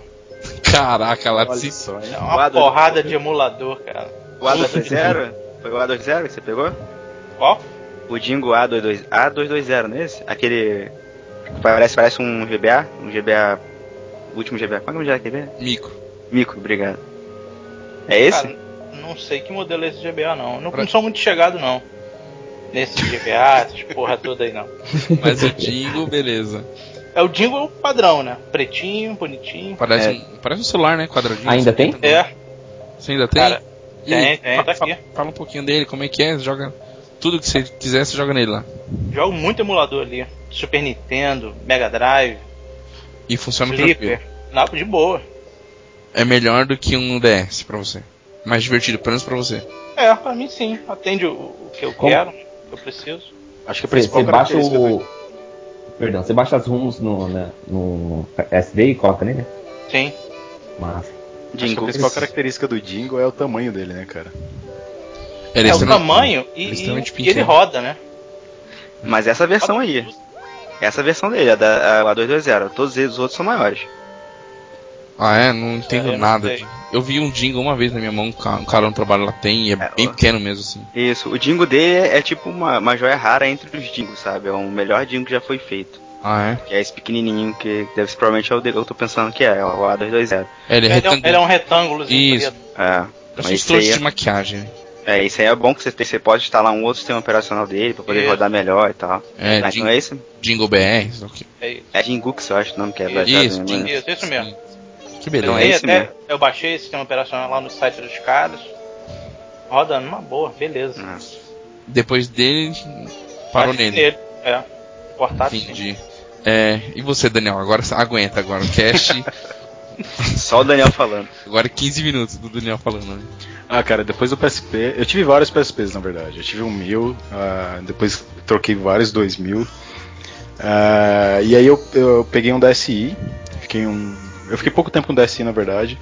Caraca, lá só, hein? É uma porrada de emulador, cara. O A220? Foi o A220 que você pegou? Qual? O Dingo A22, A220, não é esse? Aquele. que Parece, parece um GBA, um GBA. o Último GBA. Qual é o GBA? GBA? Mico. Mico, obrigado. É esse? Cara, não sei que modelo é esse GBA, não. Eu não, Pra- não sou muito chegado, não. Nesse GBA, essas porra toda aí, não. Mas o Dingo, beleza. É o Dingo é o padrão, né? Pretinho, bonitinho. Parece, É. um, parece um celular, né? Quadradinho. Ainda tem? É, Você ainda tem? Cara, E tem, tem, fa- tá fa- aqui. Fala um pouquinho dele, como é que é? Joga tudo que você quiser, você joga nele lá. jogo muito emulador ali. Super Nintendo, Mega Drive, E funciona tranquilo. Flipper. Não, de boa. É melhor do que um DS pra você. Mais divertido, pelo menos pra você. É, pra mim sim. Atende o, o que eu Como? quero, o que eu preciso. Acho que a Você, principal você baixa o. Perdão, você baixa as ROMs no, né, no SD e coloca nele? Sim. Mas. Acho que a principal característica do Dingo é o tamanho dele, né, cara? Ele É, o tamanho e, ele é e, e ele roda, né? Mas essa versão aí. Essa versão dele, a da a A220. Todos eles, os outros são maiores. Ah, é? Não entendo É, eu não nada. sei. Eu vi um jingle uma vez na minha mão, um ca- um cara no trabalho lá tem, e é, É, bem pequeno mesmo, assim. Isso, o Dingo dele é tipo uma, uma joia rara entre os Dingos, sabe? É o melhor Dingo que já foi feito. Ah, Que é esse pequenininho, que deve ser provavelmente é o dele, eu tô pensando que é, é o A220. é? Ele é Ele é, um, retangular. ele é um retângulo. Isso. É, É mas isso de maquiagem. É, é, isso aí é bom que você, tem, você pode instalar um outro sistema operacional dele pra poder Isso. rodar melhor e tal. É, Mas Jing- não é esse? Jingle BR, isso aqui. É isso. É Jingux, eu acho o nome que é Isso, isso? Jing- Isso, isso mesmo. Que Então beleza. é Tem esse até- mesmo. eu baixei esse sistema operacional lá no site dos caras. Roda numa boa, beleza. Ah, Depois dele, parou que nele. É. Portátil. Entendi. É, e você, Daniel? Agora aguenta agora. O cast, Só o Daniel falando. agora é 15 minutos do Daniel falando. Né? Ah, cara, depois do PSP, eu tive vários PSPs na verdade. Eu tive um mil, ah, depois troquei vários dois mil. Ah, e aí eu, eu peguei um DSi, fiquei um, eu fiquei pouco tempo com DSi na verdade.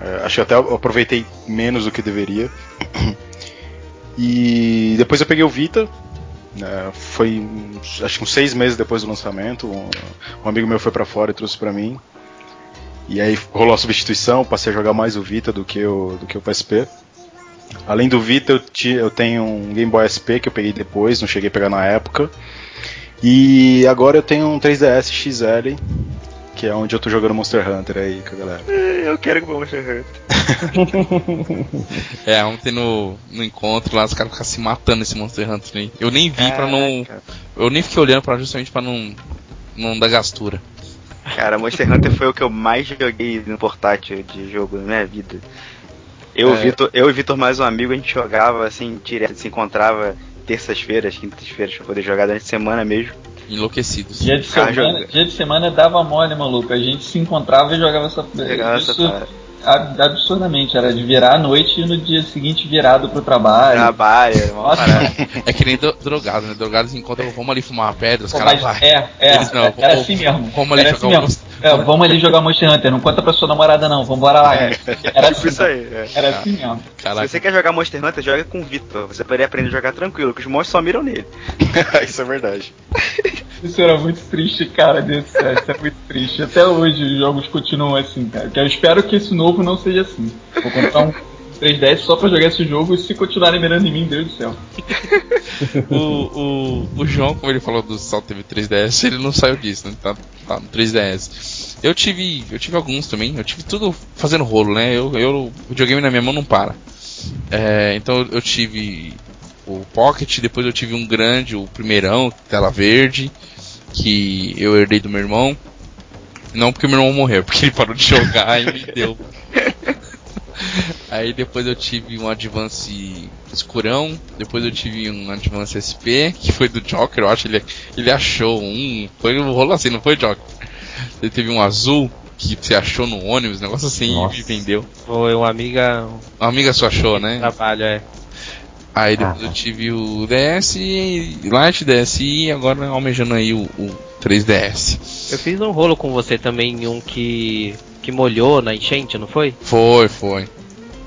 Ah, acho que até aproveitei menos do que deveria. E depois eu peguei o Vita. né, foi acho que uns seis meses depois do lançamento. Um, um amigo meu foi pra fora e trouxe pra mim. E aí rolou a substituição, passei a jogar mais o Vita do que o, do que o PSP. Além do Vita, eu, ti- eu tenho um Game Boy SP que eu peguei depois, não cheguei a pegar na época. E agora eu tenho um 3DS XL, que é onde eu tô jogando Monster Hunter aí com a galera. Eu quero que o Monster Hunter. É, ontem no, no encontro lá, os caras ficam se matando esse Monster Hunter aí. Eu nem vi pra não. Eu nem fiquei olhando pra justamente pra não. Não dar gastura. Cara, Monster Hunter foi o que eu mais joguei no portátil de jogo na minha vida. Eu, É. Vitor, eu e Vitor, mais um amigo, a gente jogava assim, direto, se encontrava terças-feiras, quintas-feiras, pra poder jogar durante a semana mesmo. Enlouquecidos. Dia de, semana, dia de semana dava mole, maluco. A gente se encontrava e jogava essa. Jogava essa isso parada. Ab- absurdamente. Era de virar à noite e no dia seguinte virado pro trabalho. Trabalha, uma Nossa. É que nem do- drogado, né? Drogado se encontra, vamos ali fumar uma pedra, os caras vai. é, é, Eles não, era vamos- assim mesmo. vamos ali era jogar assim o mesmo. É, vamos ali jogar Monster Hunter, não conta pra sua namorada não, vambora lá. Era Tipo assim, isso aí. é. era assim mesmo. Caraca, Se você quer jogar Monster Hunter, joga com o Vitor. Você poderia aprender a jogar tranquilo, que os monstros só miram nele. Isso é verdade. Isso era muito triste, cara, desse. Isso é muito triste. Até hoje os jogos continuam assim, cara. Eu espero que esse novo não seja assim. Vou comprar um 3DS só pra jogar esse jogo e se continuarem mirando em mim, Deus do céu. o, o, o João, como ele falou do Salt TV 3DS, ele não saiu disso, né? Tá, tá no 3DS. Eu tive. Eu tive alguns também, eu tive tudo fazendo rolo, né? Eu, eu, o videogame na minha mão não para. É, então eu tive o Pocket, depois eu tive um grande, o primeirão, tela verde, que eu herdei do meu irmão. Não porque meu irmão morreu, porque ele parou de jogar e me deu. Aí depois eu tive um Advance escurão, depois eu tive um Advance SP, que foi do Joker, eu acho, ele, ele achou um, foi um rolo assim, não foi Joker. Ele teve um azul, que você achou no ônibus, negócio assim, Nossa. e vendeu. Foi uma amiga Uma amiga sua achou, né? trabalho, é. Aí depois Ah, eu tive o DS, Lite, DSi e agora almejando aí o, o 3DS. Eu fiz um rolo com você também um que. que molhou na enchente, não foi? Foi, foi.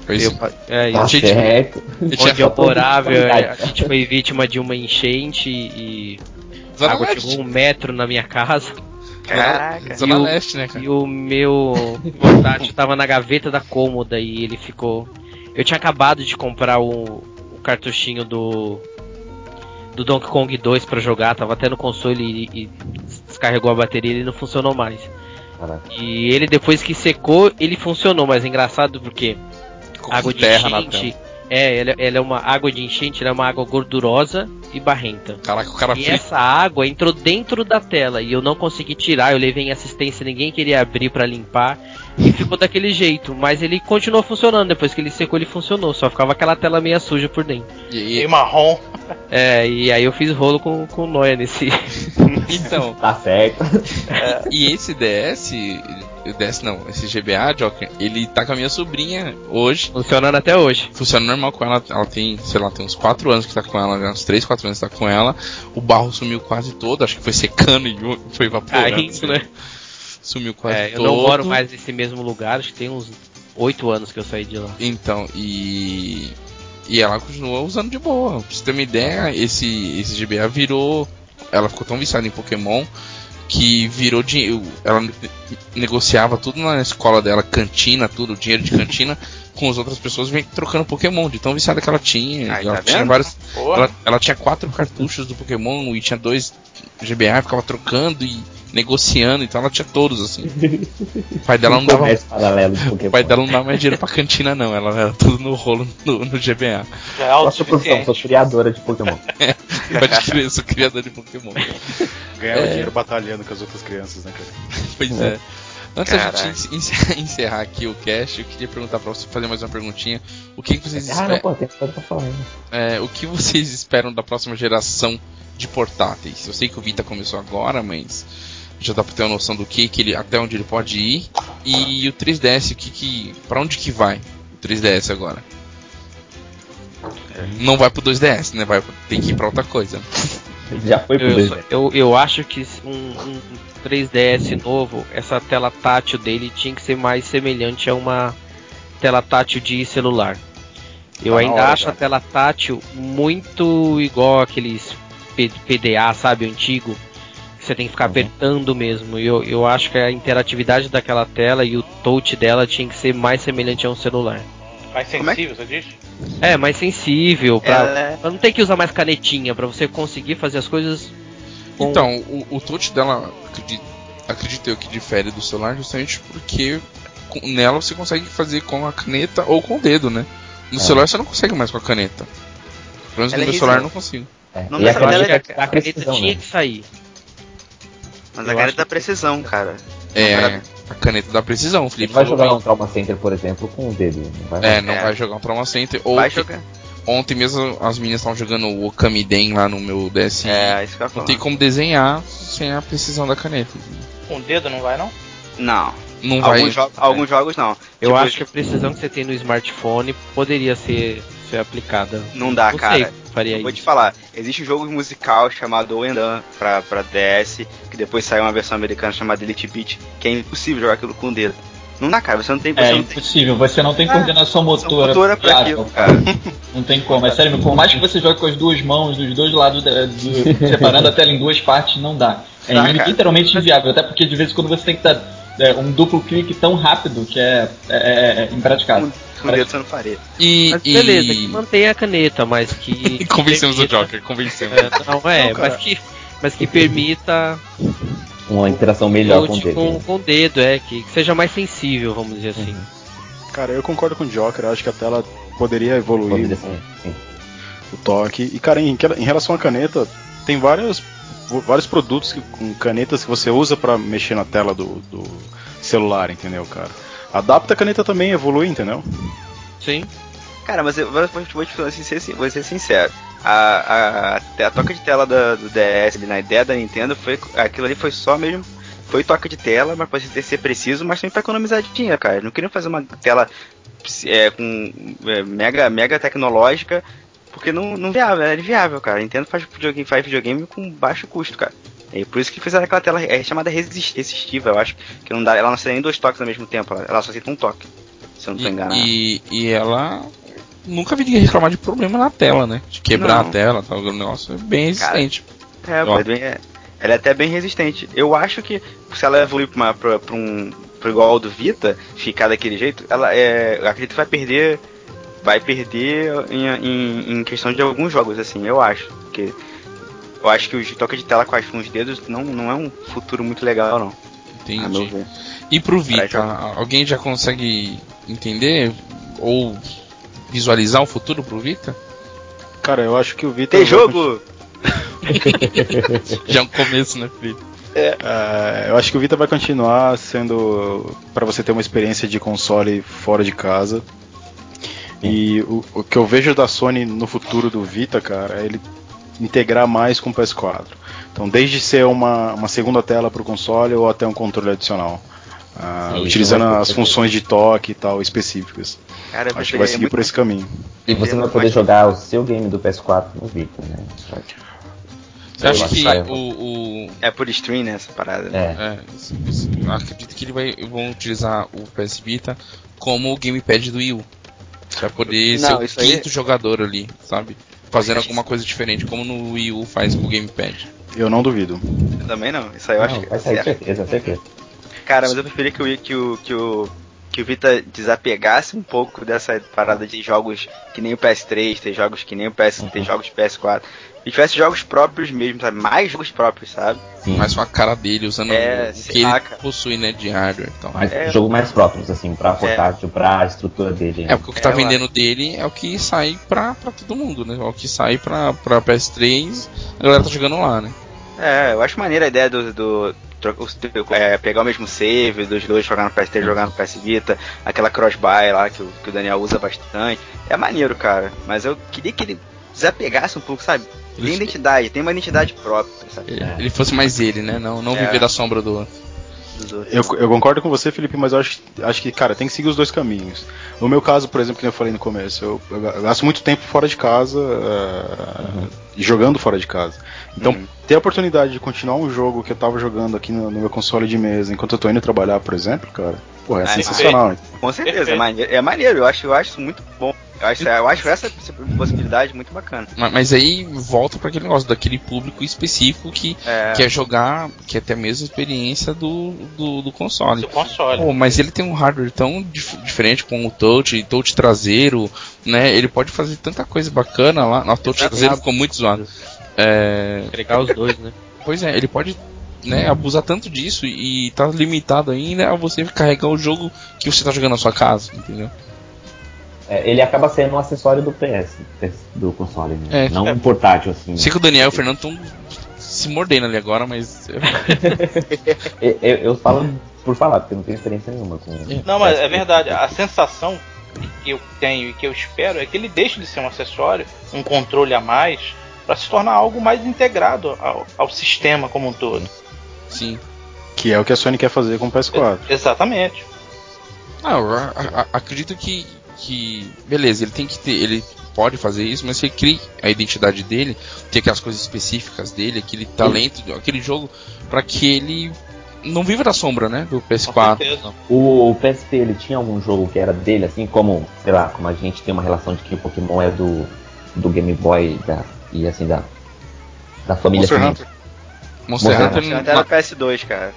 Foi Eu, é, Tá certo. Onde falta de morava, qualidade. a gente foi vítima de uma enchente e a Zona água Leste. chegou um metro na minha casa. Caraca. Zona E o- Leste, né, cara? E o meu portátil tava na gaveta da cômoda e ele ficou. Eu tinha acabado de comprar o, o cartuchinho do. Do Donkey Kong 2 pra jogar, tava até no console e, e descarregou a bateria e ele não funcionou mais. Caraca. E ele depois que secou, ele funcionou, mas é engraçado porque água de terra na enchente. É, ela, ela é uma água de enchente, ela é uma água gordurosa e barrenta. Caraca, o cara E fez. essa água entrou dentro da tela e eu não consegui tirar. Eu levei em assistência, ninguém queria abrir pra limpar e ficou daquele jeito. Mas ele continuou funcionando. Depois que ele secou, ele funcionou. Só ficava aquela tela meia suja por dentro. E, E marrom. É, e aí eu fiz rolo com, com o Noia nesse. então, Tá certo. e esse DS, DS não, esse GBA, Joker, ele tá com a minha sobrinha hoje. funcionando até hoje. Funciona normal com ela, ela tem, sei lá, tem uns 4 anos que tá com ela, né, uns 3, 4 anos que tá com ela. O barro sumiu quase todo, acho que foi secando e foi evaporando. Caindo, né? Sumiu quase É, eu todo. não moro mais nesse mesmo lugar, acho que tem uns 8 anos que eu saí de lá. Então, e. E ela continua usando de boa. Pra você ter uma ideia, esse, esse GBA virou. Ela ficou tão viciada em Pokémon que virou dinheiro. Ela ne- negociava tudo na escola dela, cantina, tudo, dinheiro de cantina, com as outras pessoas vem trocando Pokémon, de tão viciada que ela tinha. Ai, ela tá tinha vários. Ela, ela tinha quatro cartuchos do Pokémon e tinha dois GBA, ficava trocando e negociando, então ela tinha todos assim. O pai dela não dava o pai dela não dá mais dinheiro pra cantina, não. Ela era tudo no rolo no, no GBA. Já é Qual a sua profissão? Sou criadora de Pokémon. Pode crer, eu sou criador de Pokémon. Ganhava É. dinheiro batalhando com as outras crianças, né, cara? Pois é. Antes da gente encerrar, aqui o cast, eu queria perguntar pra você fazer mais uma perguntinha. O que, que vocês Ah, não, esperam? pô, tem coisa pra falar ainda. é, o que vocês esperam da próxima geração de portáteis? Eu sei que o Vita começou agora, mas já dá pra ter uma noção do que, que ele, até onde ele pode ir. E o 3DS, o que que, para onde que vai o 3DS agora? Não vai pro 2DS, né? Vai, tem que ir pra outra coisa. Já foi pro Eu, 2 eu, eu acho que um, um 3DS novo, essa tela tátil dele tinha que ser mais semelhante a uma tela tátil de celular. Eu Tá ainda hora acho já. a tela tátil muito igual aqueles PDA, sabe, antigo. Você tem que ficar Uhum. apertando mesmo. Eu, eu acho que a interatividade daquela tela e o touch dela tinha que ser mais semelhante a um celular. Mais é sensível, você diz? É, mais sensível, pra, é- pra não ter que usar mais canetinha, pra você conseguir fazer as coisas. com- Então, o, o touch dela, acredito, acredito eu que difere do celular justamente porque com- nela você consegue fazer com a caneta ou com o dedo, né? No É. celular você não consegue mais com a caneta. Pelo menos Ela no é meu celular não consigo. É. Não e dá a pra eu acho ela que caneta a, a caneta precisão, tinha que sair. Mas Eu a caneta da que- precisão, cara. É, a caneta dá precisão, o Felipe vai falou jogar bem. um Trauma Center, por exemplo, com o dedo. Não vai É, não É. vai jogar um Trauma Center. Ou Vai que- jogar. ontem mesmo as meninas estavam jogando o Okami Den lá no meu DSi. É, isso que eu Não tem como desenhar sem a precisão da caneta. Com o dedo não vai, não? Não. Não vai. Alguns, jo- alguns jogos não. Eu Tipo, acho que a precisão que você tem no smartphone poderia ser, ser aplicada. Não dá, não cara. sei, faria Eu vou isso. te falar, existe um jogo musical chamado Oendan pra, pra DS, que depois saiu uma versão americana chamada Elite Beat, que é impossível jogar aquilo com o dedo. Não dá, cara, você não tem. Você É não tem impossível, você não tem É, coordenação motora. motora pra aquilo, cara. Não tem como, é sério, por mais que você jogue com as duas mãos, dos dois lados, do- separando a tela em duas partes, não dá. É Dá, cara. literalmente inviável, até porque de vez em quando você tem que dar é, um duplo clique tão rápido que é, é, é impraticável. Com o dedo não faria. E, Mas e- beleza, que mantenha a caneta, mas que. e convencemos o permita- Joker, convencemos. É, não, é, Não, mas que. Mas que permita Uma interação melhor com o dedo. com, né? com o dedo, é, que, que seja mais sensível, vamos dizer assim. Cara, eu concordo com o Joker, eu acho que a tela poderia evoluir Poderia sim. o toque. E, cara, em, em relação à caneta, tem vários, vários produtos que- com canetas que você usa pra mexer na tela do, do celular, entendeu, cara? Adapta a caneta também, evolui, entendeu? Sim. Cara, mas eu vou, vou te falar assim, ser, vou ser sincero. A, a, a toca de tela da- do DS ali na ideia da Nintendo foi. Aquilo ali foi só mesmo. Foi toca de tela, mas pra ser, ser preciso, mas também pra economizar dinheiro, cara. Não queriam fazer uma tela é, com é, mega, mega tecnológica Porque não, não viável, era inviável, cara. A Nintendo faz videogame, faz videogame com baixo custo, cara. E por isso que fizeram aquela tela é chamada resist- resistiva, eu acho. Que não dá, ela não aceita nem dois toques ao mesmo tempo, ela, ela só aceita um toque. Se eu não tô enganado. E, e, e ela. Nunca vi ninguém reclamar de problema na tela, né? De quebrar Não. a tela, tal. O negócio é bem resistente. É, Ó. pô, é bem- é- ela é até bem resistente. Eu acho que se ela evoluir pra, uma, pra, pra um pro igual ao do Vita, ficar daquele jeito, ela é, eu acredito que vai perder vai perder em, em, em questão de alguns jogos, assim, eu acho. Porque eu acho que o toque de tela com, as, com os dedos não, não é um futuro muito legal, não. Entendi. E pro Pra Vita, alguém já consegue entender ou visualizar o futuro pro Vita? Cara, eu acho que o Vita. Tem vai jogo! Já é um começo, né, Felipe? É, eu acho que o Vita vai continuar sendo para você ter uma experiência de console fora de casa. E o, o que eu vejo da Sony no futuro do Vita, cara, é ele integrar mais com o PS4. Então, desde ser uma, uma segunda tela para o console ou até um controle adicional. Ah, Sim, utilizando é uma as funções de toque e tal específicas. Cara, Acho que vai seguir por esse caminho. E você vai poder jogar o seu game do PS4 no Vita, né? Você acha Eu que acho- o, o, É por stream, né, essa parada. É. É, eu acredito que ele vai, vão utilizar o PS Vita como o gamepad do Wii U. Pra poder Não, ser o isso aí- quinto jogador ali, sabe? Fazendo Acho alguma coisa diferente, como no Wii U faz com o gamepad. Eu não duvido. Eu também não. Isso aí eu acho Não, que vai sair, certo. certeza, certeza. Cara, mas eu preferia que o, que o, que o, que o Vita desapegasse um pouco dessa parada de jogos que nem o PS3, ter jogos que nem o PS, ter jogos PS4. E tivesse jogos próprios mesmo, sabe? Mais jogos próprios, sabe? Sim. Mais com a cara dele, usando É, o que ele lá, cara. possui, né, de hardware e tal. Mas É. jogo mais próprios, assim, pra portátil, pra estrutura dele. É, porque o que tá É, vendendo dele é o que sai pra, pra todo mundo, né? É o que sai pra, pra PS3, a galera tá jogando lá, né? É, eu acho maneira a ideia do. do é, pegar o mesmo save dos dois, jogar no PS3, jogar no PS Vita, aquela cross-buy lá que o, que o Daniel usa bastante. É maneiro, cara. Mas eu queria que ele desapegasse um pouco, sabe? Tem identidade, tem uma identidade própria, sabe? Ele, ele fosse mais ele, né? Não, não É. viver da sombra do outro. Eu, eu concordo com você, Felipe, mas eu acho, acho que, cara, tem que seguir os dois caminhos. No meu caso, por exemplo, que eu falei no começo, eu, eu ga- eu gasto muito tempo fora de casa eh, e jogando fora de casa. Então, Uhum. ter a oportunidade de continuar um jogo que eu tava jogando aqui no, no meu console de mesa enquanto eu tô indo trabalhar, por exemplo, cara, porra, é Ah, sensacional. Com certeza, é Perfeito. maneiro, é maneiro, eu acho, eu acho isso muito bom. Eu acho, eu acho essa possibilidade muito bacana. Ma- Mas aí volta para aquele negócio daquele público específico que É, quer jogar, que até mesmo a experiência do, do, do console. Do console. Pô, mas ele tem um hardware tão dif- diferente com o touch, touch traseiro, né? Ele pode fazer tanta coisa bacana lá. No touch Exato. traseiro ficou muito zoado. É, os dois, né? pois é, ele pode né, abusar tanto disso e tá limitado ainda a você carregar o jogo que você tá jogando na sua casa, entendeu? É, ele acaba sendo um acessório do PS, do console, né? É. Não um portátil, assim. Sei que o Daniel e o Fernando estão se mordendo ali agora, mas Eu, eu- eu falo por falar, porque não tenho experiência nenhuma com Não, mas é verdade. A sensação que eu tenho e que eu espero é que ele deixe de ser um acessório, um controle a mais, para se tornar algo mais integrado ao, ao sistema como um todo. sim. Que é o que a Sony quer fazer com o PS4. Exatamente. Ah, eu a- a- acredito que, que. Beleza, ele tem que ter. Ele pode fazer isso, mas ele cria a identidade dele, tem aquelas coisas específicas dele, aquele talento, aquele jogo, pra que ele não viva da sombra, né? Do Com PS4. certeza. O, o PSP, ele tinha algum jogo que era dele, assim como, sei lá, como a gente tem uma relação de que o Pokémon é do, do Game Boy da, e assim, da, da família Monster. Hunter. Monster Monster Hunter. até era PS2, cara.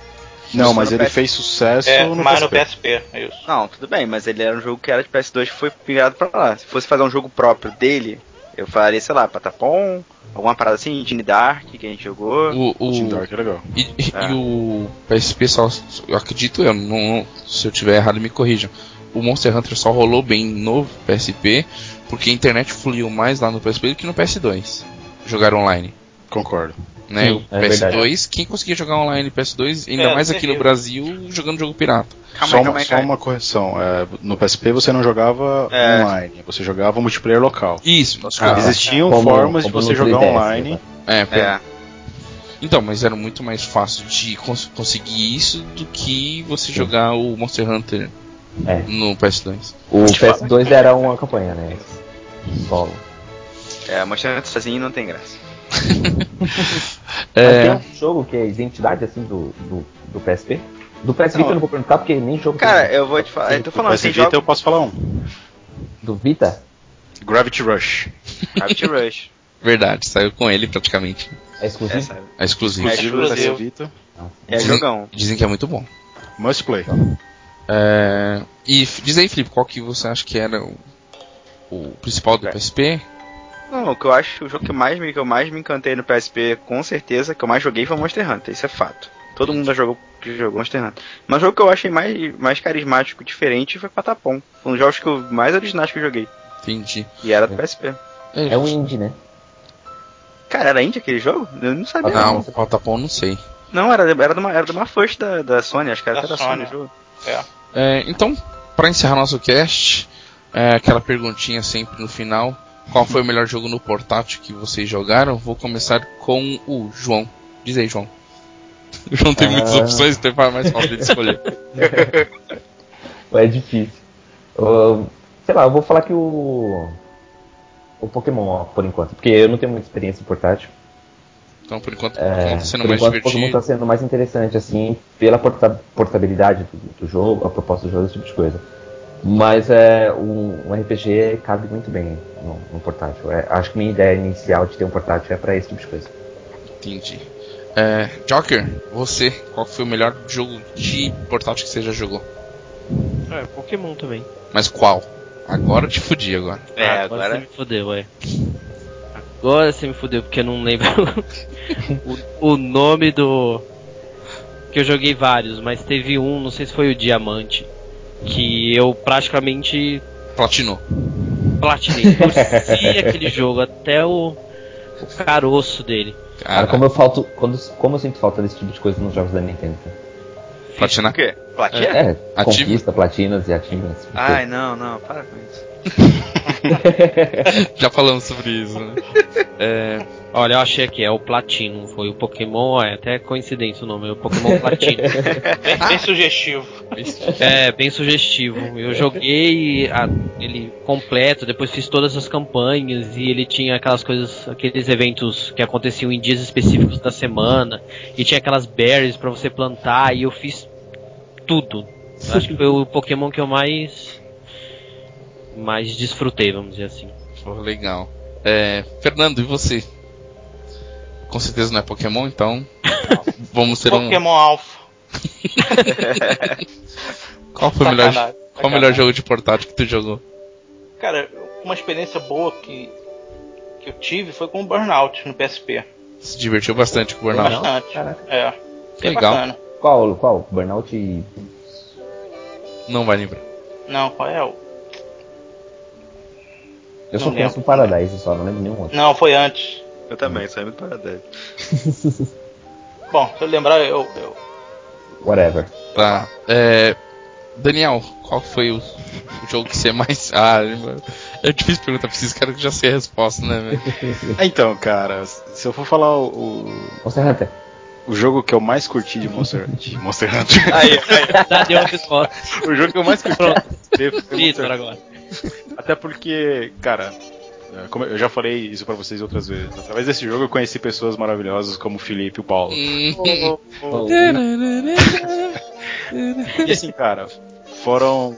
Não, mas ele PS... fez sucesso É, no mas no PSP. PSP, é isso. Não, tudo bem, mas ele era um jogo que era de PS2 que foi migrado pra lá. Se fosse fazer um jogo próprio dele, eu faria, sei lá, Patapom, alguma parada assim, Genie Dark que a gente jogou. o, o, Dark é legal. E, e- Ah. e o PSP só. Eu acredito eu, não, se eu tiver errado me corrijam. O Monster Hunter só rolou bem no PSP porque a internet fluiu mais lá no PSP do que no PS2. Jogar online. Concordo. Né? Sim, o é PS2, quem conseguia jogar online PS2, ainda É, mais aqui no. Brasil, jogando jogo pirata. Calma só aí, uma, calma aí, só calma aí. uma correção. é, no PSP você não jogava É. online, você jogava multiplayer local. Isso. Ah, Existiam Como- formas de como você no jogar 3DS, online. né? É, pera- É, Então, mas era muito mais fácil de cons- conseguir isso do que você jogar o Monster Hunter É. no PS2. O PS2 era uma campanha, né? Solo. É, Monster Hunter sozinho não tem graça. Mas É, tem um jogo que é identidade assim do, do, do PSP. Do PS Vita eu não vou perguntar porque nem jogo Cara, tem. eu vou te falar. Eu tô falando Mas assim, Vita jogo eu posso falar um. Do Vita Gravity Rush. Gravity Rush. verdade, saiu com ele praticamente. é É, exclusivo. sabe? É exclusivo. É Exclusivo. Vita. É Dizem- jogão. Dizem que é muito bom. Must play. É, e diz aí, Felipe, qual que você acha que era o, o principal do É. PSP? Não, o que eu acho, o jogo que, mais me, que eu mais me encantei no PSP, com certeza, que eu mais joguei foi Monster Hunter, isso é fato. Todo mundo já jogou, que jogou Monster Hunter. Mas o jogo que eu achei mais, mais carismático, diferente, foi Patapom. Foi um dos jogos que eu, mais originais que eu joguei. Entendi. E era do PSP. É um indie, né? Cara, era indie aquele jogo? Eu não sabia. Não, Não, o Patapom não sei. não era, era, de uma, era de uma first da, da Sony, acho que era Da até da Sony Sony. o jogo. É. É, então, para encerrar nosso cast, é, aquela perguntinha sempre no final. Qual foi o melhor jogo no portátil que vocês jogaram? Vou começar com o João. Diz aí, João. O João tem Ah. muitas opções, então faz mais fácil de escolher. É difícil. Uh, sei lá, eu vou falar que o. O Pokémon, ó, por enquanto. Porque eu não tenho muita experiência em portátil. Então, por enquanto, É, tá sendo por mais enquanto, o Pokémon tá sendo mais interessante, assim, pela porta- portabilidade do, do jogo, a proposta do jogo, esse tipo de coisa. Mas é, um, um RPG cabe muito bem no, no portátil. É, acho que minha ideia inicial de ter um portátil é pra esse tipo de coisa. Entendi. É, Joker, você, qual foi o melhor jogo de portátil que você já jogou? É, Pokémon também. Mas qual? Agora eu te fudi agora. É, Ah, agora. você me fodeu, é. Agora você me fodeu porque eu não lembro o, o nome do. Que eu joguei vários, mas teve um, não sei se foi o Diamante, que eu praticamente Platinou. platinei. Torci aquele jogo até o, o caroço dele. Cara, Cara, como eu falto. Quando, como eu sinto falta desse tipo de coisa nos jogos da Nintendo. O platinar? quê? Platina? É, Ativo. conquista, platinas e ativas. Ai, não, não, para com isso. Já falamos sobre isso, né? É, Olha, eu achei aqui, é o Platino. Foi o Pokémon, é até coincidência o nome, é o Pokémon Platino. Bem, bem sugestivo. É, bem sugestivo. Eu joguei a- ele completo, depois fiz todas as campanhas e ele tinha aquelas coisas, aqueles eventos que aconteciam em dias específicos da semana e tinha aquelas berries pra você plantar e eu fiz tudo. Eu Acho que foi o Pokémon que eu mais mais desfrutei, vamos dizer assim. pô, legal. É, Fernando, e você? Com certeza não é Pokémon, então. Vamos ter um. Pokémon Alpha. Qual foi o melhor, Sacanagem, qual o melhor jogo de portátil que tu jogou? Cara, uma experiência boa que, que eu tive foi com o Burnout no PSP. Se divertiu bastante com o Burnout? Bastante. Caraca. É. Bem Legal. bacana. Qual? Qual? Burnout e. Não vai lembrar. Não, qual é o. Eu só Não conheço o Paradise só, não lembro nenhum outro. Não, foi antes. Eu também, saí muito Paradise. Bom, se eu lembrar, eu. eu... Whatever. Tá. É, Daniel, qual foi o, o jogo que você mais. Ah, é difícil perguntar pra vocês, cara, que já sei a resposta, né, velho? Ah, Então, cara, se eu for falar o, o, Monster Hunter. o jogo que eu mais curti de Monster, de Monster Hunter. Aí, aí. A resposta. o jogo que eu mais curti Pronto. foi Monster agora. Até porque, cara, é, como eu já falei isso pra vocês outras vezes. Através desse jogo eu conheci pessoas maravilhosas como o Felipe e o Paulo. E assim, cara, foram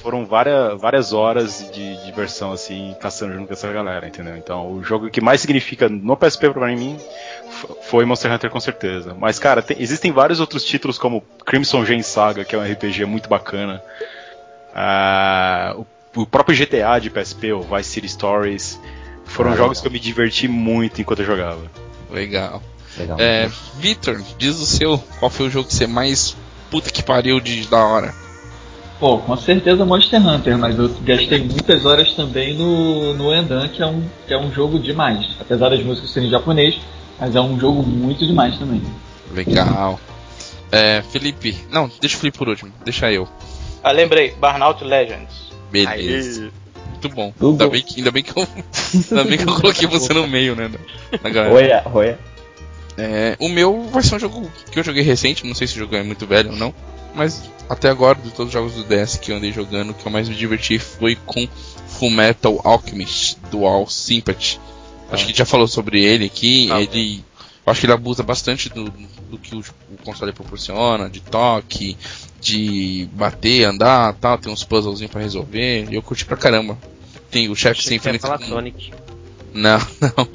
foram várias, várias horas de diversão assim, caçando junto com essa galera, entendeu? Então, o jogo que mais significa no PSP pra mim foi Monster Hunter com certeza. Mas, cara, tem- existem vários outros títulos como Crimson Gen Saga, que é um RPG muito bacana. Ah, o, o próprio GTA de PSP, o Vice City Stories, foram Ah, jogos legal. que eu me diverti muito enquanto eu jogava. legal. Legal. É, Vitor, diz o seu, qual foi o jogo que você mais puta que pariu de da hora? Pô, com certeza Monster Hunter, mas eu gastei muitas horas também no, no Endan, que é, um, que é um jogo demais. Apesar das músicas serem em japonês, mas é um jogo muito demais também. Legal. É, Felipe, não, deixa o Felipe por último, deixa eu. Ah, lembrei, Burnout Legends. Beleza. Aí. Muito bom. Tudo Ainda bom. bem, que, ainda bem que eu. Ainda bem que eu coloquei você no meio, né? Na, na galera. Olha, olha. É, o meu vai ser um jogo que eu joguei recente, não sei se o jogo é muito velho ou não, mas até agora, de todos os jogos do DS que eu andei jogando, o que eu mais me diverti foi com Fullmetal Alchemist Dual Sympathy. Acho que a gente já falou sobre ele aqui. Ah, ele. Eu acho que ele abusa bastante do, do que o, o console proporciona, de toque, de bater, andar tal, tem uns puzzlezinhos pra resolver. Eu curti pra caramba. Tem o chefe sem Você falar com- Sonic. Não, não.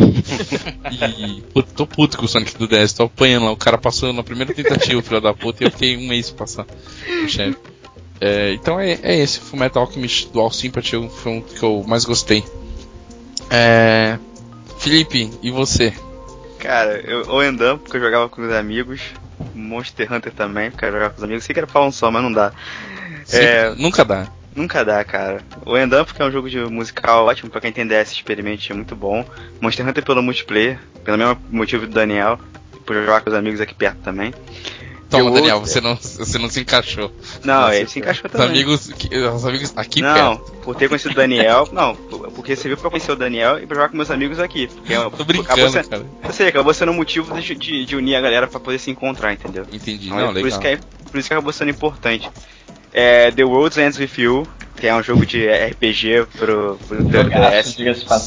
E puto, tô puto com o Sonic do DS, tô apanhando lá. O cara passou na primeira tentativa, filho da puta, e eu fiquei um mês pra passar o chefe. É, então é, é esse, Full Metal Alchemist Dual Sympathy foi um que eu mais gostei. É, Felipe, e você? Cara, eu, o Endam, porque eu jogava com os amigos. Monster Hunter também, porque eu jogava com os amigos. Sei que era falar um só, mas não dá. É, Nunca dá. Nunca dá, cara. O Endam, porque é um jogo de musical ótimo, pra quem tem DS experimente, é muito bom. Monster Hunter pelo multiplayer, pelo mesmo motivo do Daniel, por jogar com os amigos aqui perto também. Toma, Eu Daniel, você não, você não se encaixou. Não, Nossa, ele se encaixou Os também. amigos, que- os amigos aqui não, perto. por ter conhecido o Daniel, não, porque você viu pra conhecer o Daniel e pra jogar com meus amigos aqui. Porque Tô acabou brincando, sendo, cara. eu sei, acabou sendo um motivo de, de- de unir a galera pra poder se encontrar, entendeu? Entendi, Então, não, é por, isso legal. que é, por isso que acabou sendo importante. É, The World Ends With You, que é um jogo de RPG pro, pro DS. Só,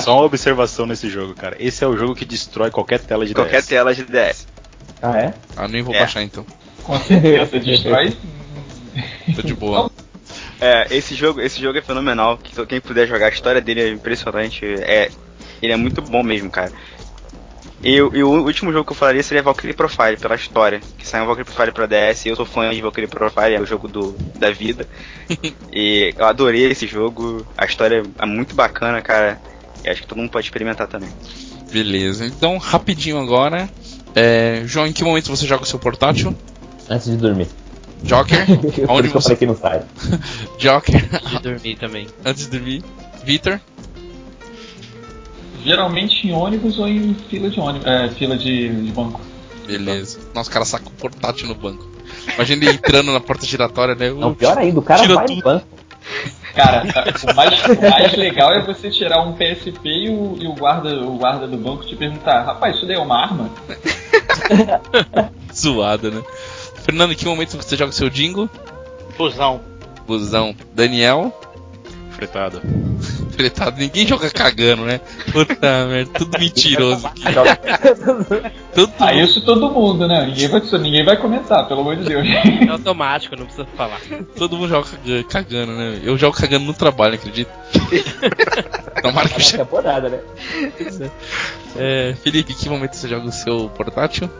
só uma observação nesse jogo, cara. Esse é o jogo que destrói qualquer tela de Qualquer DS. tela de DS. Ah, é? Ah, nem vou É. baixar então. Com certeza, destrói. Tô de boa. É, esse jogo, esse jogo é fenomenal. que Quem puder jogar, a história dele é impressionante. É, ele é muito bom mesmo, cara. E, o- e o último jogo que eu falaria seria Valkyrie Profile, pela história. Que saiu um Valkyrie Profile pra DS. Eu sou fã de Valkyrie Profile, é o jogo do, da vida. e eu adorei esse jogo. A história é muito bacana, cara. E acho que todo mundo pode experimentar também. Beleza, então rapidinho agora. É, João, em que momento você joga o seu portátil? Antes de dormir. Joker? Onde você. que não sai. Joker? De dormir também. Antes de dormir. Vitor? Geralmente em ônibus ou em fila de ônibus. É, fila de, de banco. Beleza. Nossa, o cara saca o portátil no banco. Imagina ele entrando na porta giratória, né? Não, pior ainda, o cara Tira vai tudo. no banco. Cara, o mais, o mais legal é você tirar um PSP e o, e o guarda, o guarda do banco te perguntar, rapaz, isso daí é uma arma? Zoada, né? Fernando, em que momento você joga o seu jingle? Fusão. Busão. Daniel? Fretado. Ninguém joga cagando, né? Puta merda, tudo mentiroso aqui. Tudo Ah, isso todo mundo, né? Ninguém vai, ninguém vai comentar, pelo amor de Deus. É automático, não precisa falar. Todo mundo joga caga- cagando, né? Eu jogo cagando no trabalho, acredito. Tomara que chegue. acabou nada, né? É, Felipe, em que momento você joga o seu portátil?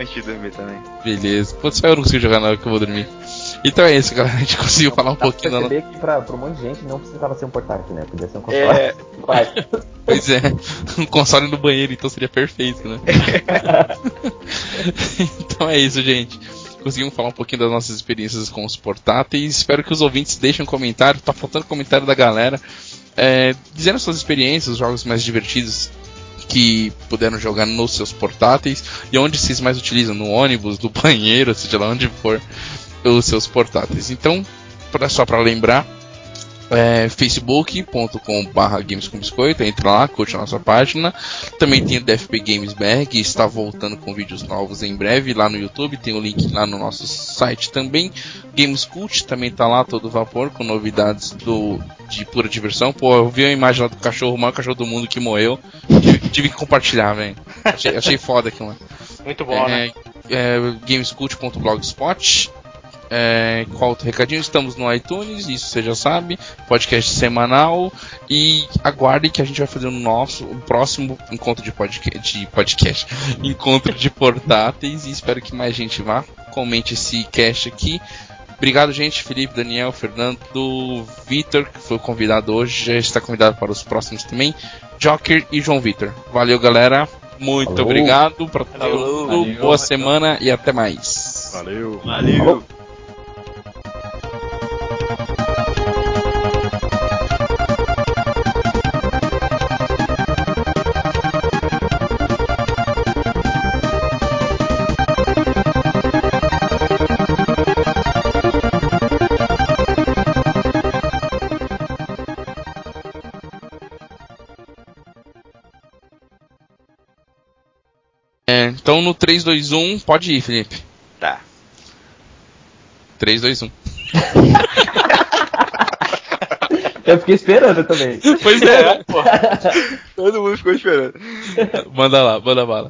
Antes de dormir também. Beleza. Pô, só eu não consigo jogar na hora que eu vou dormir. Então é isso, galera. A gente conseguiu falar um Dá pra pouquinho da nossa. perceber que pra, pra um monte de gente não precisava ser um portátil, né? Podia ser um console. É. Pois é, um console no banheiro, então seria perfeito, né? então é isso, gente. Conseguimos falar um pouquinho das nossas experiências com os portáteis. Espero que os ouvintes deixem um comentário. Tá faltando comentário da galera. É, dizendo suas experiências, os jogos mais divertidos que puderam jogar nos seus portáteis e onde vocês mais utilizam, no ônibus, no banheiro, seja lá onde for, os seus portáteis. Então, pra, só para lembrar, é, facebook.com.br Games com Biscoito, entra lá, curte a nossa página. Também tem o DFP Games BR, que está voltando com vídeos novos em breve lá no YouTube. Tem o link lá no nosso site também. Games Cult também tá lá todo vapor com novidades do de pura diversão. Pô, eu vi a imagem lá do cachorro, o maior cachorro do mundo que morreu. Tive, tive que compartilhar, velho. Achei, achei foda aquilo lá. Muito bom, né? É, é, gamescult.blogspot. É, qual outro recadinho? Estamos no iTunes, isso você já sabe. Podcast semanal. E aguarde que a gente vai fazer o nosso o próximo encontro de podcast, de podcast. Encontro de portáteis. E espero que mais gente vá. Comente esse cast aqui. Obrigado, gente. Felipe, Daniel, Fernando, Vitor, que foi convidado hoje, já está convidado para os próximos também. Joker e João Vitor. Valeu, galera. Muito Falou. obrigado para todo mundo. Valeu. Boa semana e até mais. Valeu. valeu. É, então no 3, 2, 1, pode ir, Felipe. Tá. 3, 2, 1. Eu fiquei esperando também. Pois é, Todo mundo ficou esperando. manda lá, manda bala.